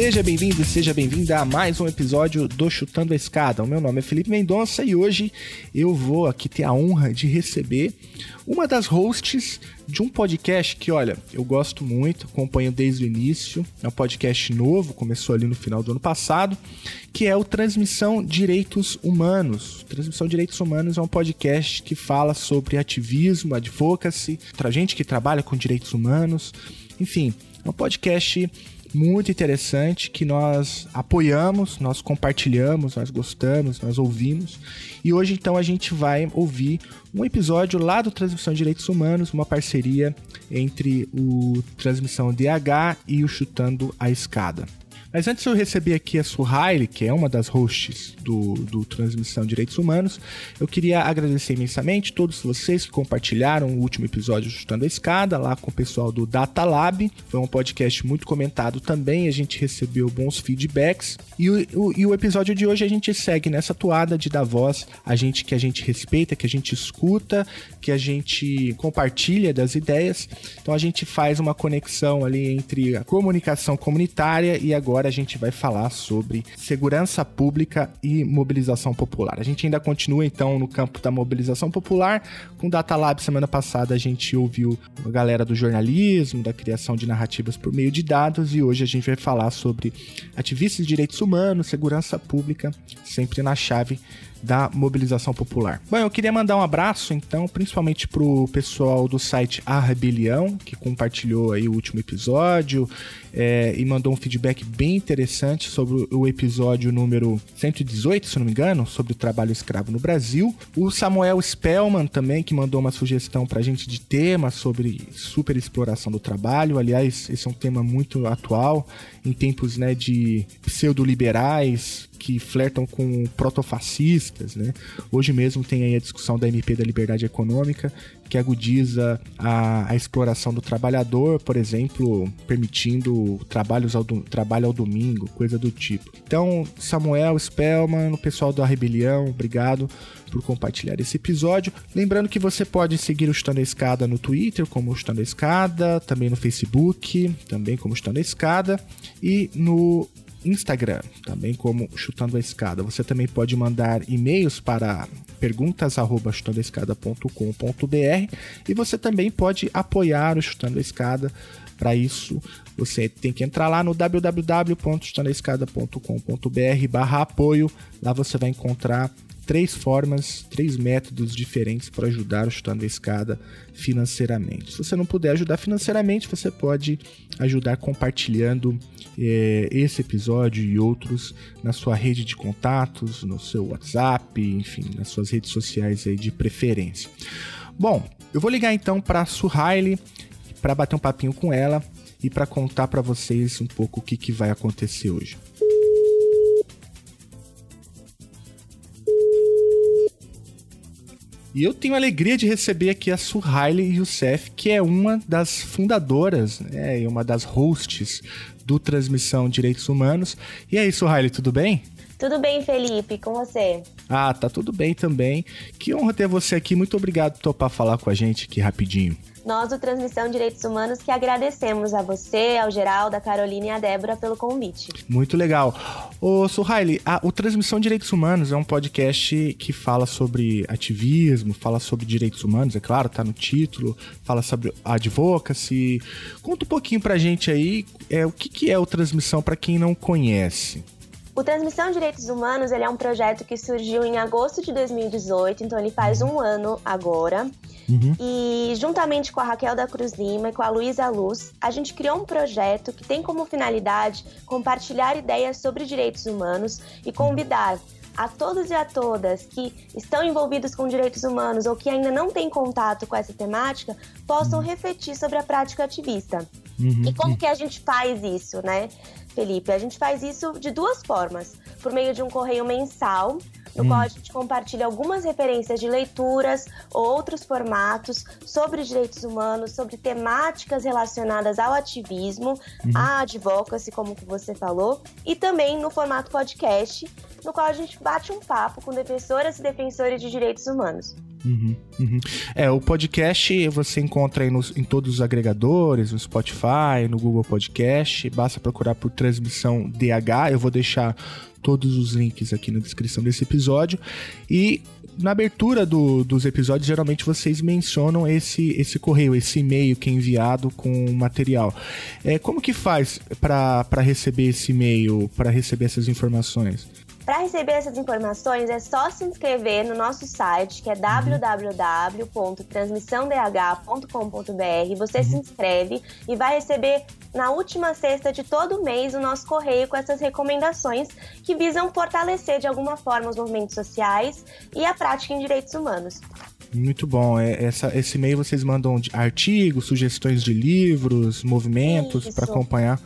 Seja bem-vindo e seja bem-vinda a mais um episódio do Chutando a Escada. O meu nome é Felipe Mendonça e hoje eu vou aqui ter a honra de receber uma das hosts de um podcast que, olha, eu gosto muito, acompanho desde o início. É um podcast novo, começou ali no final do ano passado, que é o Transmissão Direitos Humanos. Transmissão Direitos Humanos é um podcast que fala sobre ativismo, advocacy, pra gente que trabalha com direitos humanos. Enfim, é um podcast muito interessante que nós apoiamos, nós compartilhamos, nós gostamos, nós ouvimos. E hoje então a gente vai ouvir um episódio lá do Transmissão de Direitos Humanos, uma parceria entre o Transmissão DH e o Chutando a Escada. Mas antes eu receber aqui a Suhaile, que é uma das hosts do, do Transmissão Direitos Humanos, eu queria agradecer imensamente todos vocês que compartilharam o último episódio Chutando a Escada, lá com o pessoal do Data Lab. Foi um podcast muito comentado também, a gente recebeu bons feedbacks. E o, o, e o episódio de hoje a gente segue nessa toada de dar voz a gente que a gente respeita, que a gente escuta, que a gente compartilha das ideias. Então a gente faz uma conexão ali entre a comunicação comunitária e agora agora a gente vai falar sobre segurança pública e mobilização popular. A gente ainda continua então no campo da mobilização popular. Com o Data Lab semana passada a gente ouviu a galera do jornalismo, da criação de narrativas por meio de dados e hoje a gente vai falar sobre ativistas de direitos humanos, segurança pública, sempre na chave da mobilização popular. Bom, eu queria mandar um abraço, então, principalmente pro pessoal do site A Rebelião, que compartilhou aí o último episódio é, e mandou um feedback bem interessante sobre o episódio número 118, se não me engano, sobre o trabalho escravo no Brasil. O Samuel Spellman também, que mandou uma sugestão pra gente de tema sobre superexploração do trabalho. Aliás, esse é um tema muito atual, em tempos né, de pseudo-liberais, que flertam com protofascistas, né? Hoje mesmo tem aí a discussão da MP da liberdade econômica, que agudiza a, a exploração do trabalhador, por exemplo, permitindo trabalhos ao trabalho ao domingo, coisa do tipo. Então, Samuel Spellman, o pessoal da Rebelião, obrigado por compartilhar esse episódio. Lembrando que você pode seguir o Chutando a Escada no Twitter, como Chutando a Escada, também no Facebook, também como Chutando a Escada, e no Instagram, também como Chutando a Escada. Você também pode mandar e-mails para perguntas@chutandoaescada.com.br e você também pode apoiar o Chutando a Escada. Para isso, você tem que entrar lá no www.chutandoaescada.com.br/apoio. Lá você vai encontrar três formas, três métodos diferentes para ajudar o Chutando a Escada financeiramente. Se você não puder ajudar financeiramente, você pode ajudar compartilhando é, esse episódio e outros na sua rede de contatos, no seu WhatsApp, enfim, nas suas redes sociais aí de preferência. Bom, eu vou ligar então para a Suhaile para bater um papinho com ela e para contar para vocês um pouco o que, que vai acontecer hoje. E eu tenho a alegria de receber aqui a Suhaile Youssef, que é uma das fundadoras né, e uma das hosts do Transmissão Direitos Humanos. E aí, Suhaile, tudo bem? Tudo bem, Felipe, com você? Ah, tá tudo bem também. Que honra ter você aqui. Muito obrigado por topar falar com a gente aqui rapidinho. Nós do Transmissão Direitos Humanos que agradecemos a você, ao Geraldo, a Carolina e a Débora pelo convite. Muito legal. Ô, Suhaili, a, o Transmissão Direitos Humanos é um podcast que fala sobre ativismo, fala sobre direitos humanos, é claro, tá no título, fala sobre advocacy. Conta um pouquinho pra gente aí é, o que, que é o Transmissão para quem não conhece. O Transmissão Direitos Humanos ele é um projeto que surgiu em agosto de 2018, então ele faz um ano agora. Uhum. E juntamente com a Raquel da Cruz Lima e com a Luísa Luz, a gente criou um projeto que tem como finalidade compartilhar ideias sobre direitos humanos e convidar a todos e a todas que estão envolvidos com direitos humanos ou que ainda não têm contato com essa temática possam uhum. refletir sobre a prática ativista. Uhum. E como que a gente faz isso, né, Felipe? A gente faz isso de duas formas. Por meio de um correio mensal, no hum. qual a gente compartilha algumas referências de leituras, outros formatos sobre direitos humanos, sobre temáticas relacionadas ao ativismo, uhum. à advocacy, como você falou, e também no formato podcast, no qual a gente bate um papo com defensoras e defensores de direitos humanos. Uhum, uhum. É, o podcast você encontra aí nos, em todos os agregadores, no Spotify, no Google Podcast. Basta procurar por transmissão DH. Eu vou deixar todos os links aqui na descrição desse episódio. E na abertura do, dos episódios, geralmente vocês mencionam esse, esse correio, esse e-mail que é enviado com o material. É, como que faz para receber esse e-mail, para receber essas informações? Para receber essas informações é só se inscrever no nosso site, que é www.transmissãodh.com.br. Você uhum. se inscreve e vai receber na última sexta de todo mês o nosso correio com essas recomendações que visam fortalecer de alguma forma os movimentos sociais e a prática em direitos humanos. Muito bom. É, essa, esse e-mail vocês mandam artigos, sugestões de livros, movimentos para acompanhar.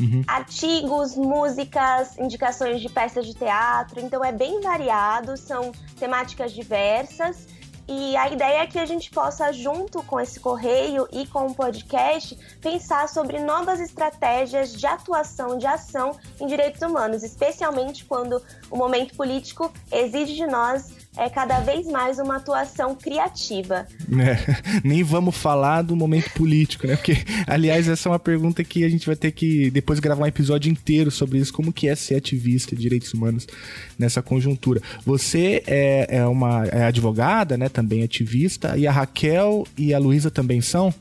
Uhum. Artigos, músicas, indicações de peças de teatro. Então é bem variado, são temáticas diversas. E a ideia é que a gente possa, junto com esse correio e com o podcast, pensar sobre novas estratégias de atuação, de ação em direitos humanos, especialmente quando o momento político exige de nós é cada vez mais uma atuação criativa. É, nem vamos falar do momento político, né? Porque, aliás, essa é uma pergunta que a gente vai ter que depois gravar um episódio inteiro sobre isso, como que é ser ativista de direitos humanos nessa conjuntura. Você é, é uma é advogada, né? Também ativista, e a Raquel e a Luísa também são?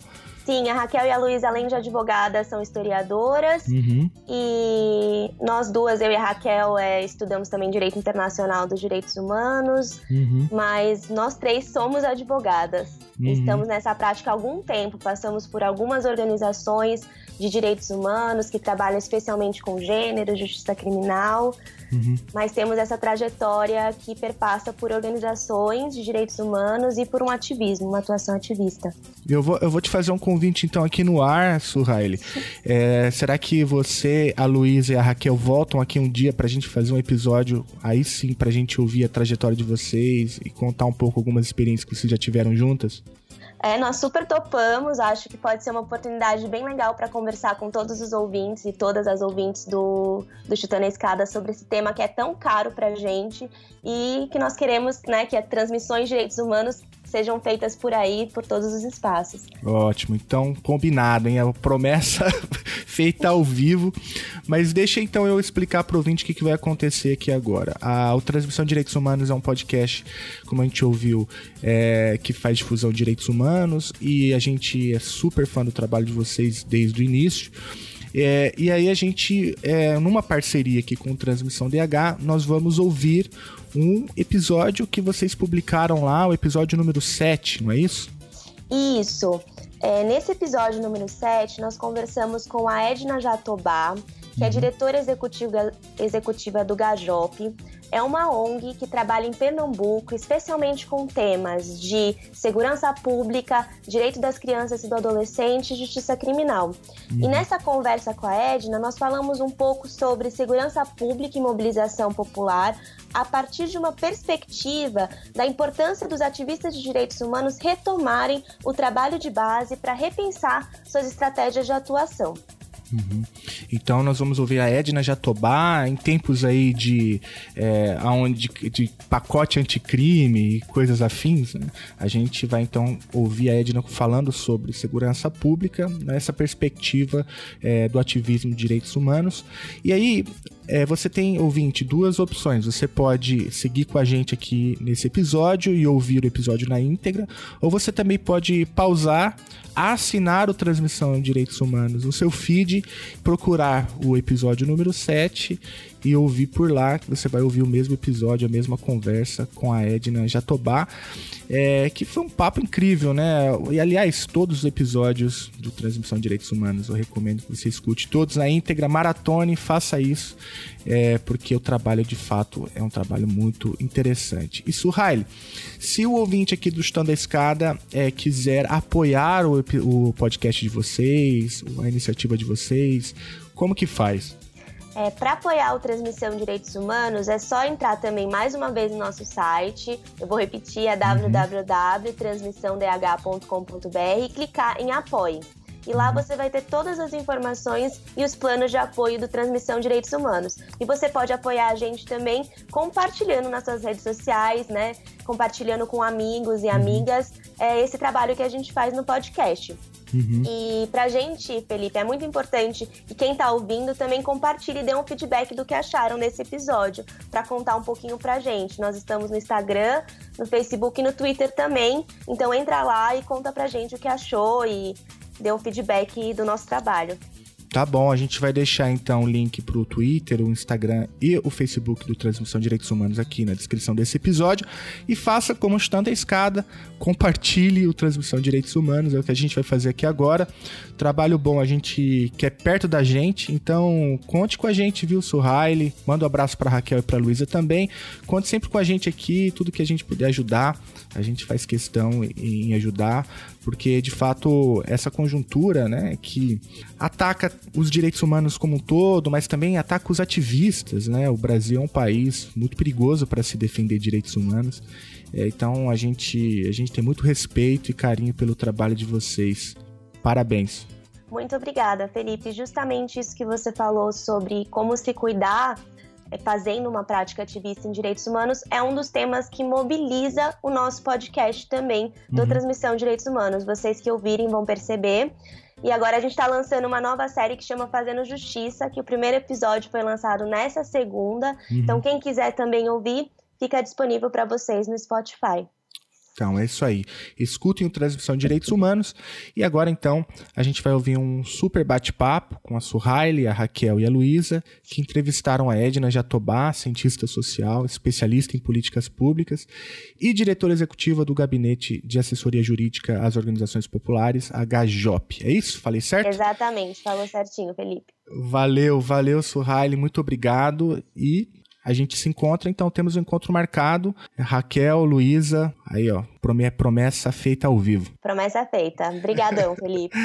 Sim, a Raquel e a Luísa, além de advogadas, são historiadoras. Uhum. E nós duas, eu e a Raquel, é, estudamos também Direito Internacional dos Direitos Humanos. Uhum. Mas nós três somos advogadas. Uhum. Estamos nessa prática há algum tempo. Passamos por algumas organizações de direitos humanos que trabalham especialmente com gênero, justiça criminal. Uhum. Mas temos essa trajetória que perpassa por organizações de direitos humanos e por um ativismo, uma atuação ativista. Eu vou, eu vou te fazer um convite então aqui no ar, Suhaile. É, será que você, a Luísa e a Raquel voltam aqui um dia pra gente fazer um episódio, aí sim, pra gente ouvir a trajetória de vocês e contar um pouco algumas experiências que vocês já tiveram juntas? É, nós super topamos, acho que pode ser uma oportunidade bem legal para conversar com todos os ouvintes e todas as ouvintes do, do Chutando a Escada sobre esse tema que é tão caro para gente e que nós queremos né, que as transmissões de direitos humanos sejam feitas por aí, por todos os espaços. Ótimo, então combinado, hein? A promessa feita ao vivo. Mas deixa então eu explicar para o ouvinte o que, que vai acontecer aqui agora. A, a Transmissão de Direitos Humanos é um podcast, como a gente ouviu, é, que faz difusão de direitos humanos e a gente é super fã do trabalho de vocês desde o início. É, e aí a gente, é, numa parceria aqui com Transmissão DH, nós vamos ouvir um episódio que vocês publicaram lá, o episódio número 7, não é isso? Isso. É, nesse episódio número 7, nós conversamos com a Edna Jatobá, que é uhum. diretora executiva, executiva do Gajop, é uma ONG que trabalha em Pernambuco, especialmente com temas de segurança pública, direito das crianças e do adolescente e justiça criminal. Uhum. E nessa conversa com a Edna, nós falamos um pouco sobre segurança pública e mobilização popular a partir de uma perspectiva da importância dos ativistas de direitos humanos retomarem o trabalho de base para repensar suas estratégias de atuação. Uhum. Então nós vamos ouvir a Edna Jatobá em tempos aí de, é, aonde, de, pacote anticrime e coisas afins. Né? A gente vai então ouvir a Edna falando sobre segurança pública nessa perspectiva é, do ativismo de direitos humanos. E aí é, você tem, ouvinte, duas opções. Você pode seguir com a gente aqui nesse episódio e ouvir o episódio na íntegra, ou você também pode pausar, assinar o Transmissão em Direitos Humanos no seu feed, procurar o episódio número 7 e ouvir por lá, que você vai ouvir o mesmo episódio, a mesma conversa com a Edna Jatobá, é, que foi um papo incrível, né? E aliás, todos os episódios do Transmissão de Direitos Humanos eu recomendo que você escute todos na íntegra, maratone, faça isso, é, porque o trabalho de fato é um trabalho muito interessante. E Suhail, se o ouvinte aqui do Chutando da Escada é, quiser apoiar o, o podcast de vocês, a iniciativa de vocês, como que faz? É, Para apoiar o Transmissão Direitos Humanos, é só entrar também mais uma vez no nosso site. Eu vou repetir, é www.transmissãodh.com.br e clicar em Apoie. E lá você vai ter todas as informações e os planos de apoio do Transmissão Direitos Humanos. E você pode apoiar a gente também compartilhando nas suas redes sociais, né? Compartilhando com amigos e uhum. amigas é, esse trabalho que a gente faz no podcast. Uhum. E pra gente, Felipe, é muito importante que quem tá ouvindo também compartilhe e dê um feedback do que acharam nesse episódio, para contar um pouquinho pra gente. Nós estamos no Instagram, no Facebook e no Twitter também. Então entra lá e conta pra gente o que achou e dê um feedback do nosso trabalho. Tá bom, a gente vai deixar então o link pro Twitter, o Instagram e o Facebook do Transmissão Direitos Humanos aqui na descrição desse episódio. E faça como chutando a escada, compartilhe o Transmissão Direitos Humanos, é o que a gente vai fazer aqui agora. Trabalho bom, a gente quer perto da gente, então conte com a gente, viu, Suhaile? Manda um abraço pra Raquel e pra Luísa também. Conte sempre com a gente aqui, tudo que a gente puder ajudar, a gente faz questão em ajudar porque de fato essa conjuntura, né, que ataca os direitos humanos como um todo, mas também ataca os ativistas, né? O Brasil é um país muito perigoso para se defender direitos humanos. É, então a gente a gente tem muito respeito e carinho pelo trabalho de vocês. Parabéns. Muito obrigada, Felipe. Justamente isso que você falou sobre como se cuidar fazendo uma prática ativista em direitos humanos é um dos temas que mobiliza o nosso podcast também do uhum. Transmissão Direitos Humanos. Vocês que ouvirem vão perceber. E agora a gente está lançando uma nova série que chama Fazendo Justiça, que o primeiro episódio foi lançado nessa segunda. Uhum. Então, quem quiser também ouvir, fica disponível para vocês no Spotify. Então é isso aí. Escutem o Transmissão de Direitos Humanos. E agora, então, a gente vai ouvir um super bate-papo com a Suhaile, a Raquel e a Luísa, que entrevistaram a Edna Jatobá, cientista social, especialista em políticas públicas e diretora executiva do Gabinete de Assessoria Jurídica às Organizações Populares, a GAJOP. É isso? Falei certo? Exatamente, falou certinho, Felipe. Valeu, valeu, Suhaile, muito obrigado. E a gente se encontra, então temos um encontro marcado. Raquel, Luísa, aí ó, promessa feita ao vivo. Promessa feita. Obrigadão, Felipe.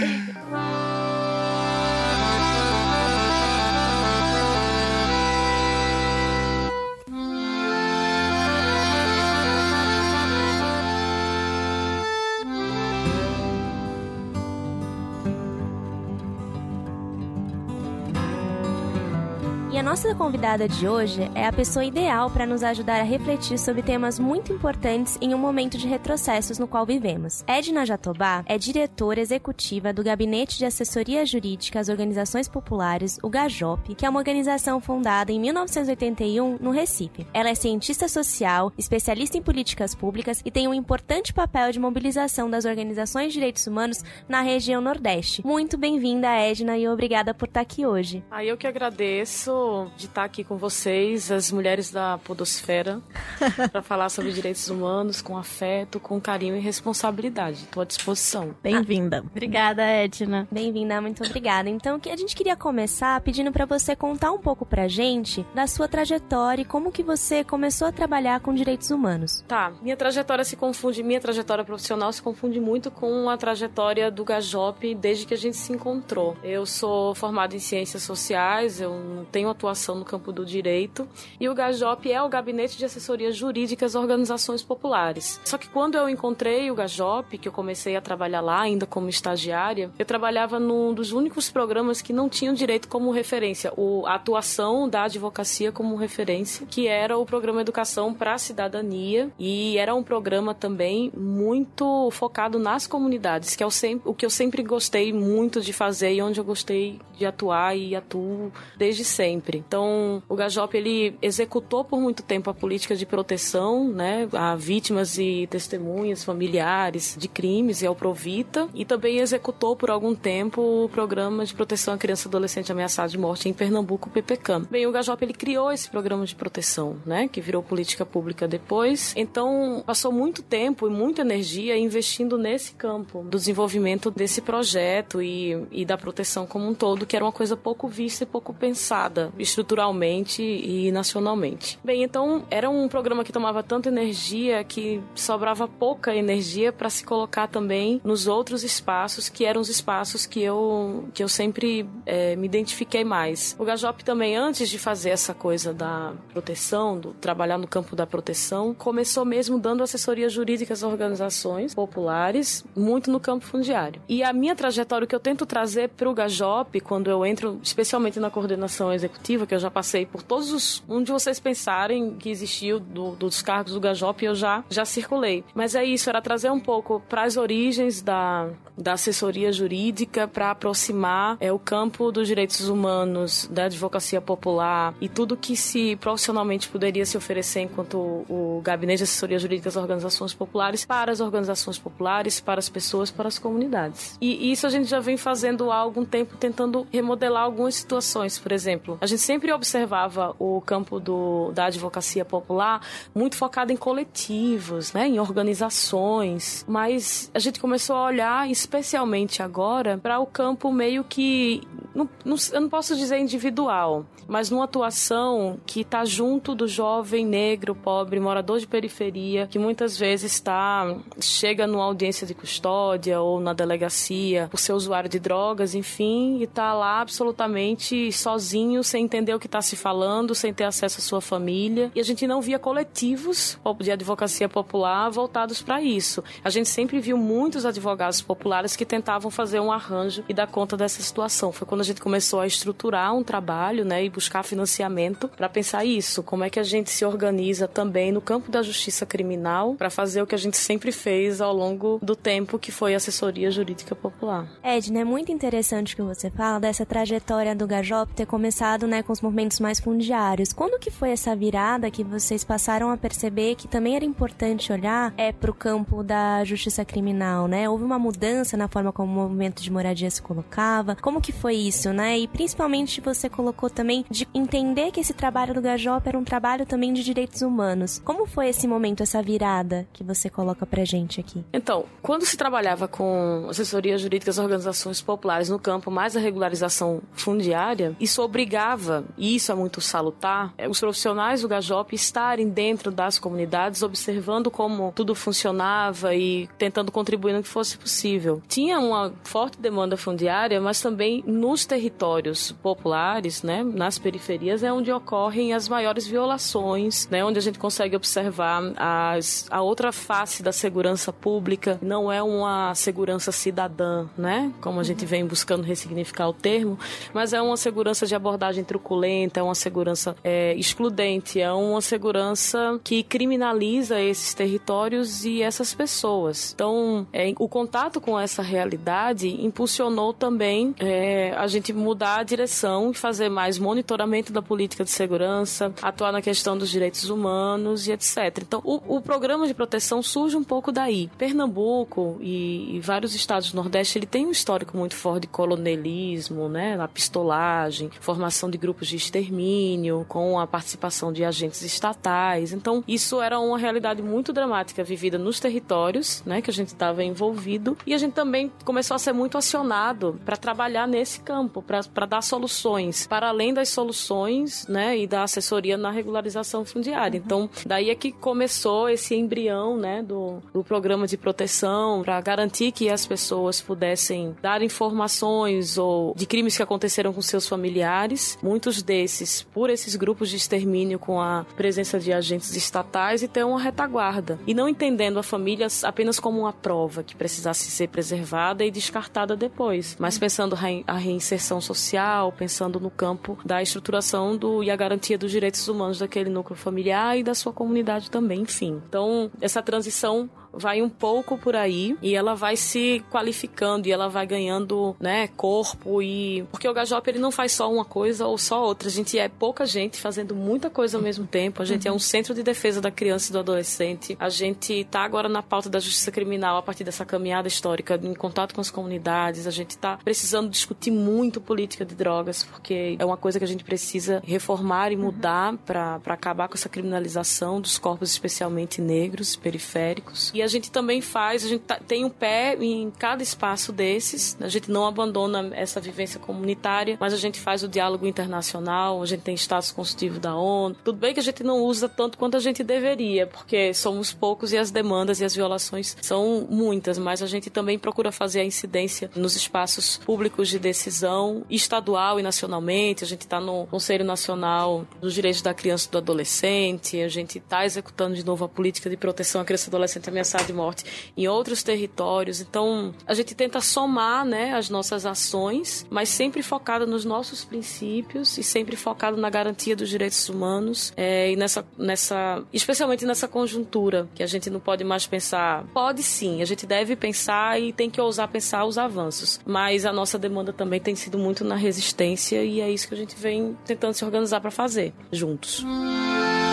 Nossa convidada de hoje é a pessoa ideal para nos ajudar a refletir sobre temas muito importantes em um momento de retrocessos no qual vivemos. Edna Jatobá é diretora executiva do Gabinete de Assessoria Jurídica às Organizações Populares, o GAJOP, que é uma organização fundada em 1981 no Recife. Ela é cientista social, especialista em políticas públicas e tem um importante papel de mobilização das organizações de direitos humanos na região Nordeste. Muito bem-vinda, Edna, e obrigada por estar aqui hoje. Ah, eu que agradeço de estar aqui com vocês, as mulheres da Podosfera, para falar sobre direitos humanos com afeto, com carinho e responsabilidade. Estou à disposição. Bem-vinda. Ah, obrigada, Edna. Bem-vinda, muito obrigada. Então, a gente queria começar pedindo para você contar um pouco pra gente da sua trajetória e como que você começou a trabalhar com direitos humanos. Tá, minha trajetória se confunde, minha trajetória profissional se confunde muito com a trajetória do Gajop desde que a gente se encontrou. Eu sou formada em ciências sociais, eu tenho atuação atuação no campo do direito, e o GAJOP é o Gabinete de Assessoria Jurídica às Organizações Populares. Só que quando eu encontrei o GAJOP, que eu comecei a trabalhar lá ainda como estagiária, eu trabalhava num dos únicos programas que não tinham direito como referência, o, a atuação da advocacia como referência, que era o programa Educação para a Cidadania, e era um programa também muito focado nas comunidades, que é o, sempre, o que eu sempre gostei muito de fazer e onde eu gostei de atuar e atuo desde sempre. Então, o Gajop ele executou por muito tempo a política de proteção, né, a vítimas e testemunhas familiares de crimes e ao Provita, e também executou por algum tempo o programa de proteção à criança e adolescente ameaçada de morte em Pernambuco, o PPCAM. Bem, o Gajop ele criou esse programa de proteção, né, que virou política pública depois. Então, passou muito tempo e muita energia investindo nesse campo do desenvolvimento desse projeto e, e da proteção como um todo, que era uma coisa pouco vista e pouco pensada estruturalmente e nacionalmente. Bem, então era um programa que tomava tanta energia que sobrava pouca energia para se colocar também nos outros espaços que eram os espaços que eu que eu sempre é, me identifiquei mais. O Gajop também antes de fazer essa coisa da proteção, do trabalhar no campo da proteção, começou mesmo dando assessoria jurídica às organizações populares, muito no campo fundiário. E a minha trajetória que eu tento trazer para o Gajop quando eu entro, especialmente na coordenação executiva, que eu já passei por todos os onde vocês pensarem que existiu do, dos cargos do Gajop, eu já já circulei. Mas é isso, era trazer um pouco para as origens da, da assessoria jurídica para aproximar é, o campo dos direitos humanos, da advocacia popular e tudo que se profissionalmente poderia se oferecer enquanto o, o gabinete de assessoria jurídica das organizações populares para as organizações populares, para as pessoas, para as comunidades. E isso a gente já vem fazendo há algum tempo, tentando remodelar algumas situações. Por exemplo, a gente sempre observava o campo do, da advocacia popular muito focado em coletivos, né, em organizações, mas a gente começou a olhar especialmente agora para o campo meio que não, não, eu não posso dizer individual, mas numa atuação que está junto do jovem negro, pobre, morador de periferia, que muitas vezes está chega numa audiência de custódia ou na delegacia por ser usuário de drogas, enfim, e está lá absolutamente sozinho, sem entender o que está se falando, sem ter acesso à sua família. E a gente não via coletivos de advocacia popular voltados para isso. A gente sempre viu muitos advogados populares que tentavam fazer um arranjo e dar conta dessa situação. Foi quando a gente começou a estruturar um trabalho, né, e buscar financiamento para pensar isso, como é que a gente se organiza também no campo da justiça criminal para fazer o que a gente sempre fez ao longo do tempo, que foi assessoria jurídica popular. Edna, é muito interessante o que você fala dessa trajetória do Gajop ter começado, né, com os movimentos mais fundiários. Quando que foi essa virada que vocês passaram a perceber que também era importante olhar é para o campo da justiça criminal, né? Houve uma mudança na forma como o movimento de moradia se colocava. Como que foi isso, né? E principalmente você colocou também de entender que esse trabalho do Gajop era um trabalho também de direitos humanos. Como foi esse momento, essa virada que você coloca pra gente aqui? Então, quando se trabalhava com assessoria jurídica das organizações populares no campo mais a regularização fundiária, isso obrigava, e isso é muito salutar, é, os profissionais do Gajop estarem dentro das comunidades, observando como tudo funcionava e tentando contribuir no que fosse possível. Tinha uma forte demanda fundiária, mas também nos territórios populares, né, nas periferias, é onde ocorrem as maiores violações, né, onde a gente consegue observar as, a outra face da segurança pública. Não é uma segurança cidadã, né, como a gente vem buscando ressignificar o termo, mas é uma segurança de abordagem truculenta, é uma segurança é, excludente, é uma segurança que criminaliza esses territórios e essas pessoas. Então, é, o contato com essa realidade impulsionou também é, a gente mudar a direção e fazer mais monitoramento da política de segurança, atuar na questão dos direitos humanos e etc. Então, o, o programa de proteção surge um pouco daí. Pernambuco e, e, vários estados do Nordeste, ele tem um histórico muito forte de colonelismo, né, a pistolagem, formação de grupos de extermínio, com a participação de agentes estatais. Então, isso era uma realidade muito dramática vivida nos territórios, né, que a gente estava envolvido, e a gente também começou a ser muito acionado para trabalhar nesse campo, para dar soluções, para além das soluções, né, e da assessoria na regularização fundiária. Uhum. Então, daí é que começou esse embrião, né, do, do programa de proteção para garantir que as pessoas pudessem dar informações ou de crimes que aconteceram com seus familiares, desses por esses grupos de extermínio com a presença de agentes estatais e ter uma retaguarda e não entendendo a família apenas como uma prova que precisasse ser preservada e descartada depois, mas pensando a reinserção social, pensando no campo da estruturação do, e a garantia dos direitos humanos daquele núcleo familiar e da sua comunidade também, enfim. Então, essa transição vai um pouco por aí e ela vai se qualificando e ela vai ganhando, né, corpo e porque o Gajop ele não faz só uma coisa ou só outra, a gente é pouca gente fazendo muita coisa ao mesmo tempo. A gente uhum. é um centro de defesa da criança e do adolescente. A gente tá agora na pauta da justiça criminal a partir dessa caminhada histórica em contato com as comunidades. A gente tá precisando discutir muito política de drogas porque é uma coisa que a gente precisa reformar e mudar uhum. para acabar com essa criminalização dos corpos especialmente negros, periféricos. E a gente também faz, a gente tá, tem um pé em cada espaço desses. A gente não abandona essa vivência comunitária, mas a gente faz o diálogo internacional, a gente tem status consultivo da ONU. Tudo bem que a gente não usa tanto quanto a gente deveria, porque somos poucos e as demandas e as violações são muitas, mas a gente também procura fazer a incidência nos espaços públicos de decisão estadual e nacionalmente. A gente está no Conselho Nacional dos Direitos da Criança e do Adolescente, a gente está executando de novo a política de proteção à criança e adolescente ameaçada de morte em outros territórios. Então, a gente tenta somar né, as nossas ações, mas sempre focada nos nossos princípios e sempre focado na garantia dos direitos humanos é, e nessa, nessa, especialmente nessa conjuntura que a gente não pode mais pensar. Pode sim, a gente deve pensar e tem que ousar pensar os avanços, mas a nossa demanda também tem sido muito na resistência e é isso que a gente vem tentando se organizar para fazer juntos. Música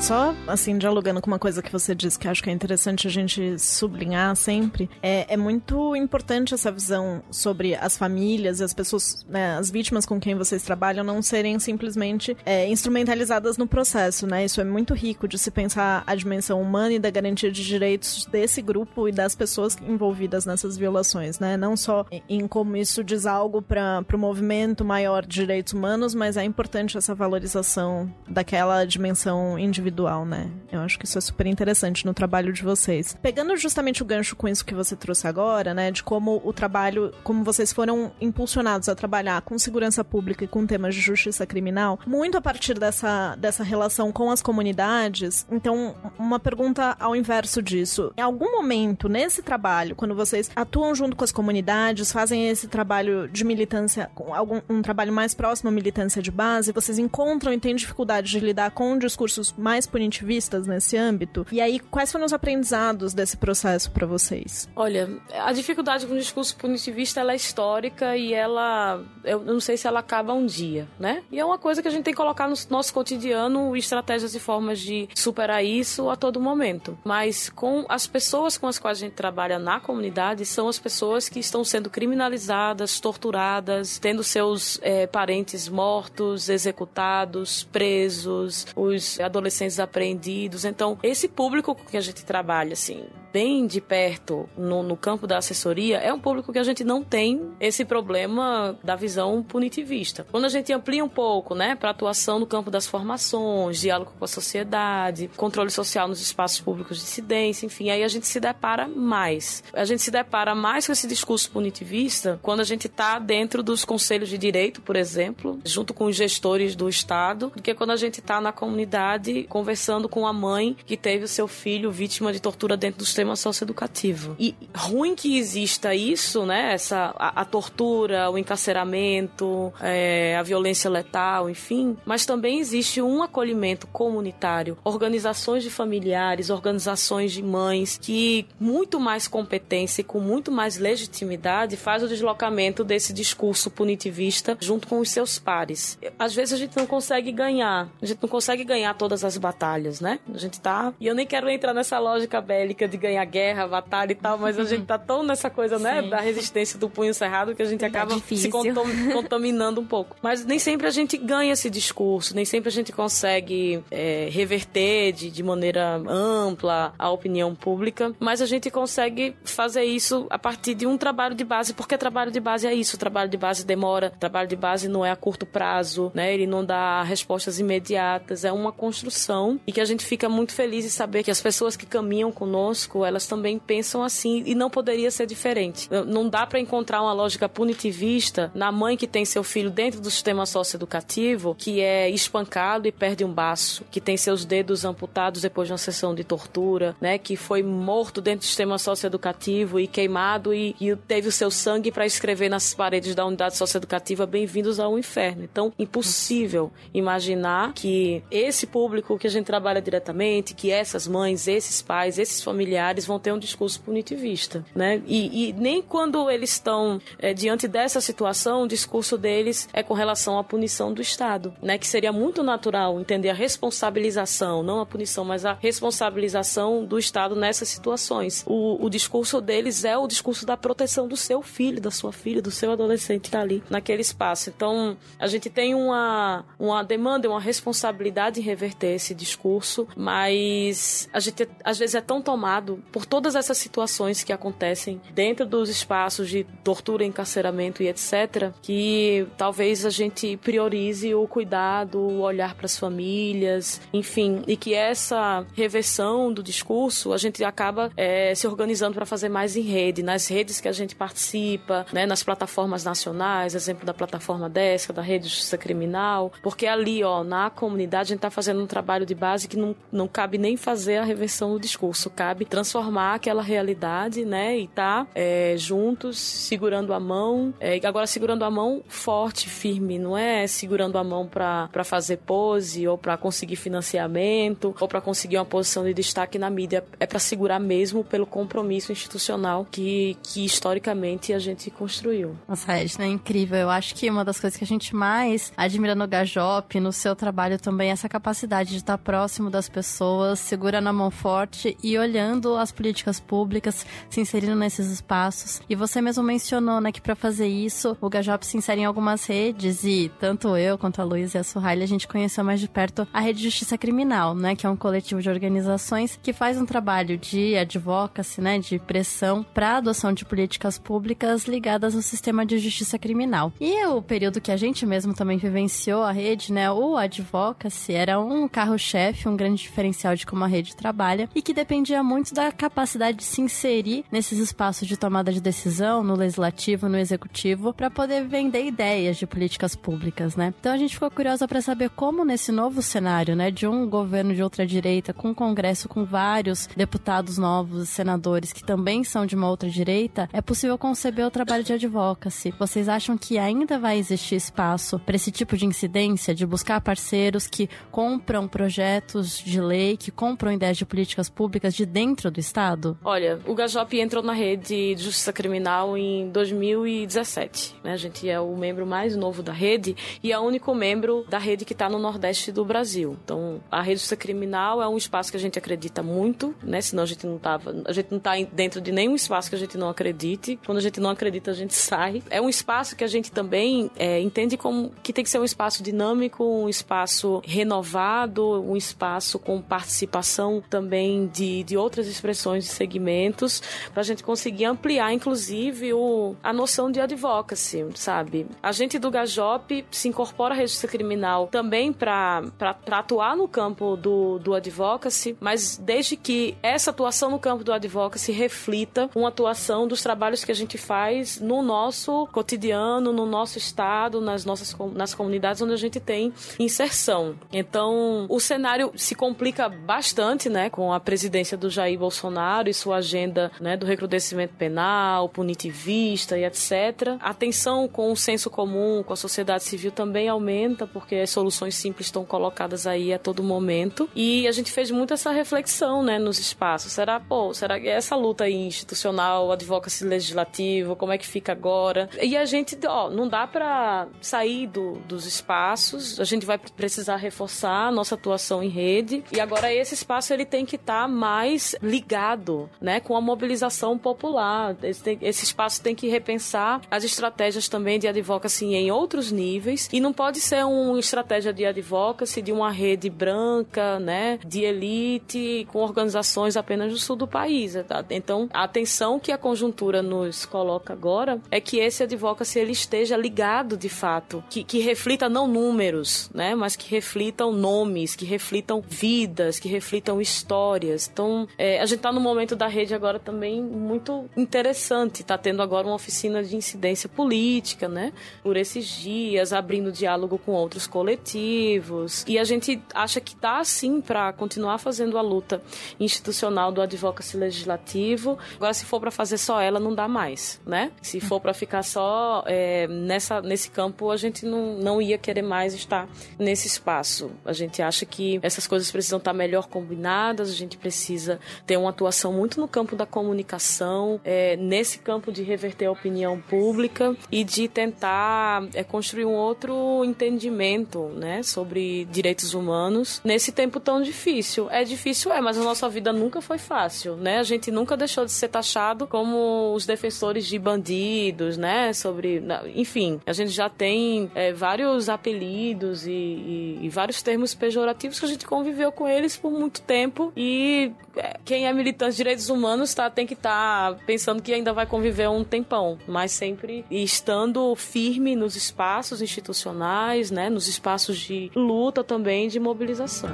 Só, assim, dialogando com uma coisa que você disse que acho que é interessante a gente sublinhar sempre, é, é muito importante essa visão sobre as famílias e as pessoas, né, as vítimas com quem vocês trabalham não serem simplesmente é, instrumentalizadas no processo, né? Isso é muito rico de se pensar a dimensão humana e da garantia de direitos desse grupo e das pessoas envolvidas nessas violações, né? Não só em como isso diz algo para o movimento maior de direitos humanos, mas é importante essa valorização daquela dimensão individual individual, né? Eu acho que isso é super interessante no trabalho de vocês. Pegando justamente o gancho com isso que você trouxe agora, né, de como o trabalho, como vocês foram impulsionados a trabalhar com segurança pública e com temas de justiça criminal, muito a partir dessa, dessa relação com as comunidades. Então, uma pergunta ao inverso disso. Em algum momento nesse trabalho, quando vocês atuam junto com as comunidades, fazem esse trabalho de militância, algum um trabalho mais próximo à militância de base, vocês encontram e têm dificuldade de lidar com discursos mais mais punitivistas nesse âmbito? E aí, quais foram os aprendizados desse processo para vocês? Olha, a dificuldade com o discurso punitivista ela é histórica e ela, eu não sei se ela acaba um dia, né? E é uma coisa que a gente tem que colocar no nosso cotidiano estratégias e formas de superar isso a todo momento. Mas com as pessoas com as quais a gente trabalha na comunidade são as pessoas que estão sendo criminalizadas, torturadas, tendo seus é, parentes mortos, executados, presos, os adolescentes apreendidos. Então, esse público que a gente trabalha, assim, bem de perto no, no, campo da assessoria, é um público que a gente não tem esse problema da visão punitivista. Quando a gente amplia um pouco, né, para atuação no campo das formações, diálogo com a sociedade, controle social nos espaços públicos de incidência, enfim, aí a gente se depara mais. A gente se depara mais com esse discurso punitivista quando a gente está dentro dos conselhos de direito, por exemplo, junto com os gestores do Estado, do que quando a gente está na comunidade conversando com a mãe que teve o seu filho vítima de tortura dentro do sistema socioeducativo. E ruim que exista isso, né? Essa, a, a tortura, o encarceramento, é, a violência letal, enfim. Mas também existe um acolhimento comunitário, organizações de familiares, organizações de mães, que muito mais competência e com muito mais legitimidade faz o deslocamento desse discurso punitivista junto com os seus pares. Às vezes a gente não consegue ganhar, a gente não consegue ganhar todas as batalhas, né? A gente tá. E eu nem quero entrar nessa lógica bélica de ganhar guerra, batalha e tal, mas a gente tá tão nessa coisa, né? Sim. Da resistência do punho cerrado que a gente é acaba é se contaminando um pouco. Mas nem sempre a gente ganha esse discurso, nem sempre a gente consegue é, reverter de, de maneira ampla a opinião pública, mas a gente consegue fazer isso a partir de um trabalho de base, porque trabalho de base é isso, trabalho de base demora, trabalho de base não é a curto prazo, né? Ele não dá respostas imediatas, é uma construção e que a gente fica muito feliz em saber que as pessoas que caminham conosco, elas também pensam assim e não poderia ser diferente. Não dá para encontrar uma lógica punitivista na mãe que tem seu filho dentro do sistema socioeducativo, que é espancado e perde um baço, que tem seus dedos amputados depois de uma sessão de tortura, né, que foi morto dentro do sistema socioeducativo e queimado e, e teve o seu sangue para escrever nas paredes da unidade socioeducativa bem-vindos ao inferno. Então, impossível imaginar que esse público que a gente trabalha diretamente, que essas mães, esses pais, esses familiares vão ter um discurso punitivista, né? E, e nem quando eles estão é, diante dessa situação, o discurso deles é com relação à punição do Estado, né? Que seria muito natural entender a responsabilização, não a punição, mas a responsabilização do Estado nessas situações. O, o discurso deles é o discurso da proteção do seu filho, da sua filha, do seu adolescente que está ali naquele espaço. Então, a gente tem uma, uma demanda, uma responsabilidade em reverter esse discurso, mas a gente às vezes é tão tomado por todas essas situações que acontecem dentro dos espaços de tortura, encarceramento e etc, que talvez a gente priorize o cuidado, o olhar para as famílias, enfim, e que essa reversão do discurso a gente acaba é, se organizando para fazer mais em rede, nas redes que a gente participa, né, nas plataformas nacionais, exemplo da plataforma DESCA, da Rede de Justiça Criminal, porque ali, ó, na comunidade a gente está fazendo um trabalho de base que não, não cabe nem fazer a reversão do discurso, cabe transformar aquela realidade, né, e tá é, juntos, segurando a mão, é, agora segurando a mão forte, firme, não é segurando a mão para fazer pose ou para conseguir financiamento ou para conseguir uma posição de destaque na mídia, é para segurar mesmo pelo compromisso institucional que, que historicamente a gente construiu. Nossa, Edna, é incrível. Eu acho que uma das coisas que a gente mais admira no Gajop, no seu trabalho também, é essa capacidade de estar próximo das pessoas, segura na mão forte e olhando as políticas públicas, se inserindo nesses espaços. E você mesmo mencionou, né, que para fazer isso, o Gajop se insere em algumas redes e tanto eu quanto a Luiz e a Suhaile, a gente conheceu mais de perto a Rede Justiça Criminal, né, que é um coletivo de organizações que faz um trabalho de advocacy, né, de pressão para adoção de políticas públicas ligadas ao sistema de justiça criminal. E o período que a gente mesmo também vivenciou a rede, né, o advocacy era um carro-chefe, um grande diferencial de como a rede trabalha e que dependia muito da capacidade de se inserir nesses espaços de tomada de decisão, no legislativo, no executivo, para poder vender ideias de políticas públicas, né? Então a gente ficou curiosa para saber como nesse novo cenário, né, de um governo de outra direita, com um congresso com vários deputados novos, senadores que também são de uma outra direita, é possível conceber o trabalho de advocacy. Vocês acham que ainda vai existir espaço para esse tipo de incidência, de buscar parceiros que compram projetos de lei, que compram ideias de políticas públicas de dentro do Estado? Olha, o Gajop entrou na rede de justiça criminal em 2017. Né? A gente é o membro mais novo da rede e é o único membro da rede que está no Nordeste do Brasil. Então, a rede de justiça criminal é um espaço que a gente acredita muito, né? Senão a gente não tava, a gente não tá dentro de nenhum espaço que a gente não acredite. Quando a gente não acredita, a gente sai. É um espaço que a gente também é, entende como que tem que ser um espaço dinâmico, um espaço renovado, um espaço com participação também de, de outras expressões de segmentos, para a gente conseguir ampliar, inclusive, o, a noção de advocacy, sabe? A gente do Gajop se incorpora à registro criminal também para atuar no campo do, do advocacy, mas desde que essa atuação no campo do advocacy reflita uma atuação dos trabalhos que a gente faz no nosso cotidiano, no nosso estado, nas nossas nas comunidades onde a gente tem inserção. Então, o cenário se complica bastante, né, com a presidência do Jair Bolsonaro e sua agenda, né, do recrudescimento penal, punitivista e etc. A tensão com o senso comum, com a sociedade civil também aumenta, porque as soluções simples estão colocadas aí a todo momento. E a gente fez muito essa reflexão, né, nos espaços. Será, pô, será que essa luta aí institucional, advocacy legislativo, como é que fica agora? E a gente, ó, não dá para sair do, dos espaços, a gente vai precisar reforçar a nossa atuação em rede. E agora esse espaço ele tem que estar tá mais ligado, né, com a mobilização popular. Esse, esse espaço tem que repensar as estratégias também de advocacy em outros níveis e não pode ser uma estratégia de advocacy de uma rede branca, né, de elite com organizações apenas do sul do país. Tá? Então, a atenção que a conjuntura nos coloca agora é que esse advocacy ele esteja ligado de fato, que, que reflita não números, né, mas que reflitam nomes, que reflitam vidas, que reflitam histórias. Então, é, a gente está no momento da rede agora também muito interessante. Está tendo agora uma oficina de incidência política, né, por esses dias, abrindo diálogo com outros coletivos. E a gente acha que dá sim para continuar fazendo a luta institucional do advocacy legislativo. Agora, se for para fazer só ela, não dá mais, né? Se for para ficar só é, nessa, nesse campo, a gente não, não ia querer mais estar nesse espaço. A gente acha que essas coisas precisam estar melhor combinadas, a gente precisa ter uma atuação muito no campo da comunicação, é, nesse campo de reverter a opinião pública e de tentar é, construir um outro entendimento né, sobre direitos humanos nesse tempo tão difícil. É difícil, é, mas a nossa vida nunca foi fácil, né? A gente nunca deixou de ser taxado como os defensores de bandidos, né? Sobre, enfim, a gente já tem é, vários apelidos e, e, e vários termos pejorativos que a gente conviveu com eles por muito tempo e é, quem é militante de direitos humanos tá, tem que estar tá pensando que ainda vai conviver um tempão, mas sempre estando firme nos espaços institucionais, né, nos espaços de luta também, de mobilização.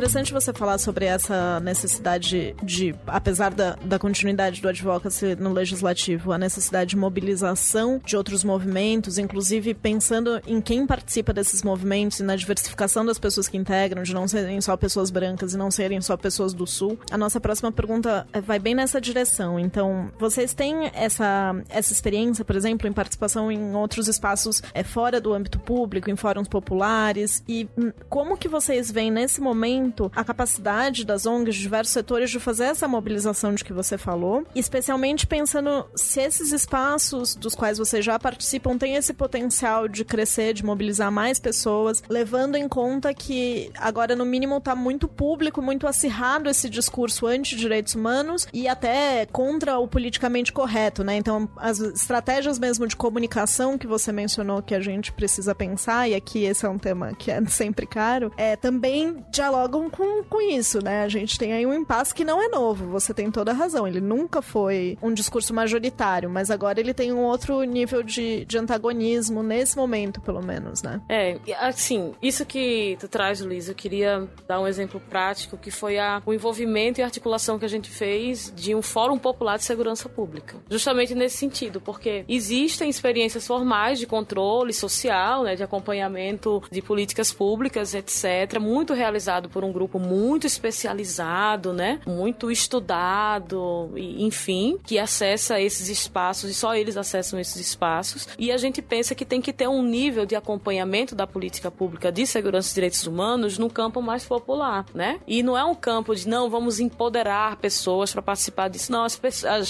Interessante você falar sobre essa necessidade de, apesar da, da continuidade do advocacy no legislativo, a necessidade de mobilização de outros movimentos, inclusive pensando em quem participa desses movimentos e na diversificação das pessoas que integram, de não serem só pessoas brancas e não serem só pessoas do Sul. A nossa próxima pergunta é, vai bem nessa direção. Então, vocês têm essa, essa experiência, por exemplo, em participação em outros espaços é, fora do âmbito público, em fóruns populares, e hum, como que vocês veem nesse momento muito a capacidade das ONGs de diversos setores de fazer essa mobilização de que você falou, especialmente pensando se esses espaços dos quais vocês já participam têm esse potencial de crescer, de mobilizar mais pessoas, levando em conta que agora no mínimo está muito público, muito acirrado esse discurso anti-direitos humanos e até contra o politicamente correto, né? Então, as estratégias mesmo de comunicação que você mencionou que a gente precisa pensar, e aqui esse é um tema que é sempre caro, é, também dialogam com, com isso, né? A gente tem aí um impasse que não é novo, você tem toda a razão. Ele nunca foi um discurso majoritário, mas agora ele tem um outro nível de, de antagonismo, nesse momento, pelo menos, né? É, assim, isso que tu traz, Luiz, eu queria dar um exemplo prático, que foi a, o envolvimento e articulação que a gente fez de um Fórum Popular de Segurança Pública. Justamente nesse sentido, porque existem experiências formais de controle social, né, de acompanhamento de políticas públicas, etc., muito realizado por um grupo grupo muito especializado, né? Muito estudado, enfim, que acessa esses espaços e só eles acessam esses espaços. E a gente pensa que tem que ter um nível de acompanhamento da política pública de segurança e direitos humanos no campo mais popular, né? E não é um campo de não vamos empoderar pessoas para participar disso, não. As,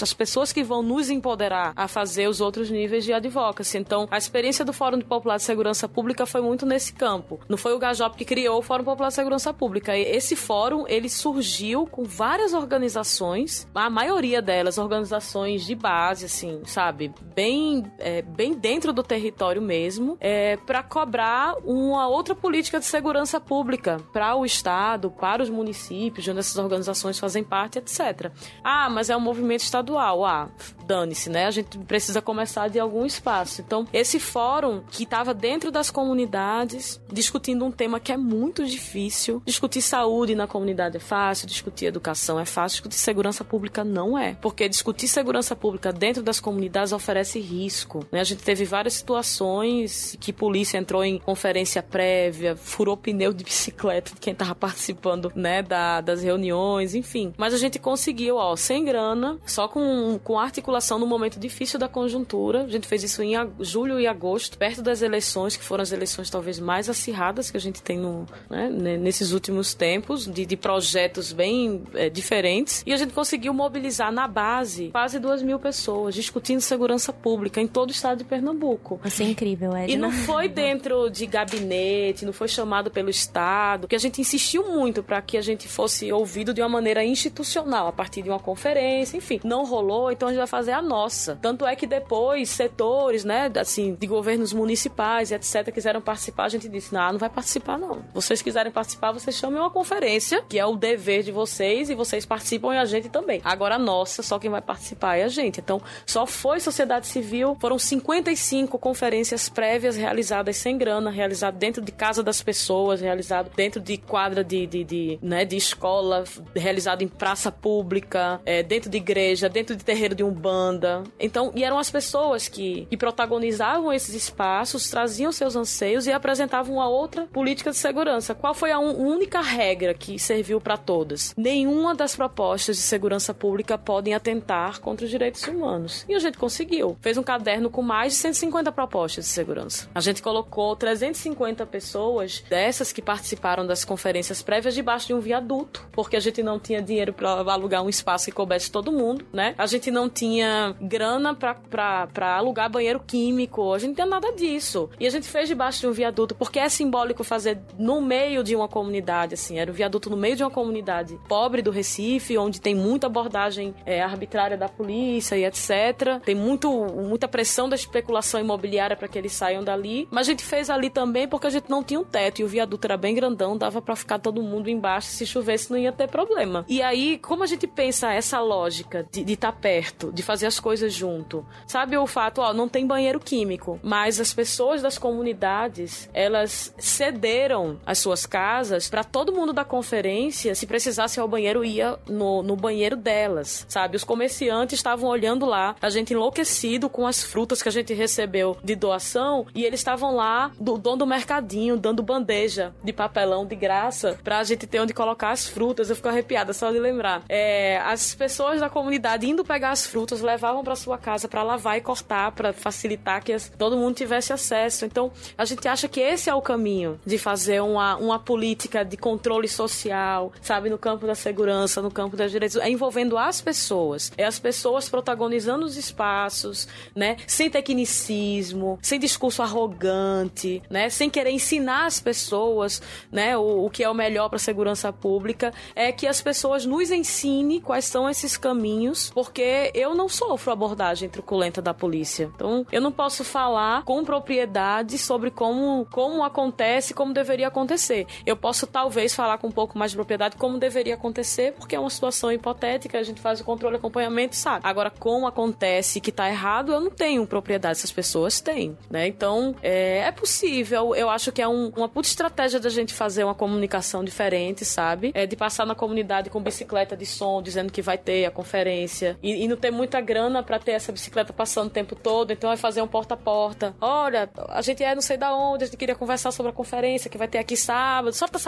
as pessoas que vão nos empoderar a fazer os outros níveis de advocacy. Então, a experiência do Fórum Popular de Segurança Pública foi muito nesse campo. Não foi o Gajop que criou o Fórum Popular de Segurança Pública esse fórum ele surgiu com várias organizações, a maioria delas organizações de base, assim, sabe, bem, é, bem dentro do território mesmo, é, para cobrar uma outra política de segurança pública para o estado, para os municípios, onde essas organizações fazem parte, etc. Ah, mas é um movimento estadual. Ah, dane-se, né? A gente precisa começar de algum espaço. Então, esse fórum que estava dentro das comunidades, discutindo um tema que é muito difícil, discutir saúde na comunidade é fácil, discutir educação é fácil, discutir segurança pública não é. Porque discutir segurança pública dentro das comunidades oferece risco. Né? A gente teve várias situações que polícia entrou em conferência prévia, furou pneu de bicicleta de quem estava participando né, da, das reuniões, enfim. Mas a gente conseguiu, ó, sem grana, só com, com articulação no momento difícil da conjuntura. A gente fez isso em julho e agosto, perto das eleições, que foram as eleições talvez mais acirradas que a gente tem no, né, nesses últimos tempos, de, de projetos bem é, diferentes. E a gente conseguiu mobilizar na base quase duas mil pessoas discutindo segurança pública em todo o estado de Pernambuco. Isso é incrível, Edna. E não foi dentro de gabinete, não foi chamado pelo Estado, que a gente insistiu muito para que a gente fosse ouvido de uma maneira institucional, a partir de uma conferência, enfim. Não rolou, então a gente vai fazer a nossa. Tanto é que depois setores, né, assim, de governos municipais e etc, quiseram participar, a gente disse: "Não, não vai participar não. Vocês quiserem participar, vocês uma conferência, que é o dever de vocês e vocês participam e a gente também. Agora nossa, só quem vai participar é a gente. Então, só foi sociedade civil, foram 55 conferências prévias realizadas sem grana, realizadas dentro de casa das pessoas, realizado dentro de quadra de, de, de, né, de escola, realizado em praça pública, é, dentro de igreja, dentro de terreiro de um banco demanda. Então, e eram as pessoas que, que protagonizavam esses espaços, traziam seus anseios e apresentavam uma outra política de segurança. Qual foi a un única regra que serviu para todas? Nenhuma das propostas de segurança pública podem atentar contra os direitos humanos. E a gente conseguiu. Fez um caderno com mais de 150 propostas de segurança. A gente colocou 350 pessoas dessas que participaram das conferências prévias debaixo de um viaduto, porque a gente não tinha dinheiro para alugar um espaço que coubesse todo mundo, né? A gente não tinha grana para alugar banheiro químico, a gente não tinha nada disso. E a gente fez debaixo de um viaduto, porque é simbólico fazer no meio de uma comunidade, assim, era um viaduto no meio de uma comunidade pobre do Recife, onde tem muita abordagem é, arbitrária da polícia e etc. Tem muito, muita pressão da especulação imobiliária para que eles saiam dali. Mas a gente fez ali também porque a gente não tinha um teto e o viaduto era bem grandão, dava para ficar todo mundo embaixo, se chovesse não ia ter problema. E aí, como a gente pensa essa lógica de estar tá perto, de fazer as coisas junto, sabe o fato, ó, não tem banheiro químico, mas as pessoas das comunidades, elas cederam as suas casas para todo mundo da conferência, se precisasse ir ao banheiro, ia no, no banheiro delas, sabe? Os comerciantes estavam olhando lá, a gente enlouquecido com as frutas que a gente recebeu de doação e eles estavam lá, do dono do mercadinho, dando bandeja de papelão de graça pra gente ter onde colocar as frutas. Eu fico arrepiada só de lembrar. É, as pessoas da comunidade indo pegar as frutas, levavam para sua casa para lavar e cortar, para facilitar que todo mundo tivesse acesso. Então, a gente acha que esse é o caminho de fazer uma, uma política de controle social, sabe, no campo da segurança, no campo dos direitos, é envolvendo as pessoas. É as pessoas protagonizando os espaços, né, sem tecnicismo, sem discurso arrogante, né, sem querer ensinar as pessoas, né, o, o que é o melhor para a segurança pública, é que as pessoas nos ensinem quais são esses caminhos, porque eu não sofro abordagem truculenta da polícia. Então, eu não posso falar com propriedade sobre como, como acontece, como deveria acontecer. Eu posso talvez falar com um pouco mais de propriedade como deveria acontecer, porque é uma situação hipotética, a gente faz o controle acompanhamento, sabe? Agora, como acontece que tá errado, eu não tenho propriedade, essas pessoas têm, né? Então, é, é possível, eu acho que é um, uma puta estratégia da gente fazer uma comunicação diferente, sabe? É de passar na comunidade com bicicleta de som, dizendo que vai ter a conferência, e, e não ter muita grana para ter essa bicicleta passando o tempo todo, então vai fazer um porta a porta. Olha, a gente é não sei da onde, a gente queria conversar sobre a conferência que vai ter aqui sábado, só tá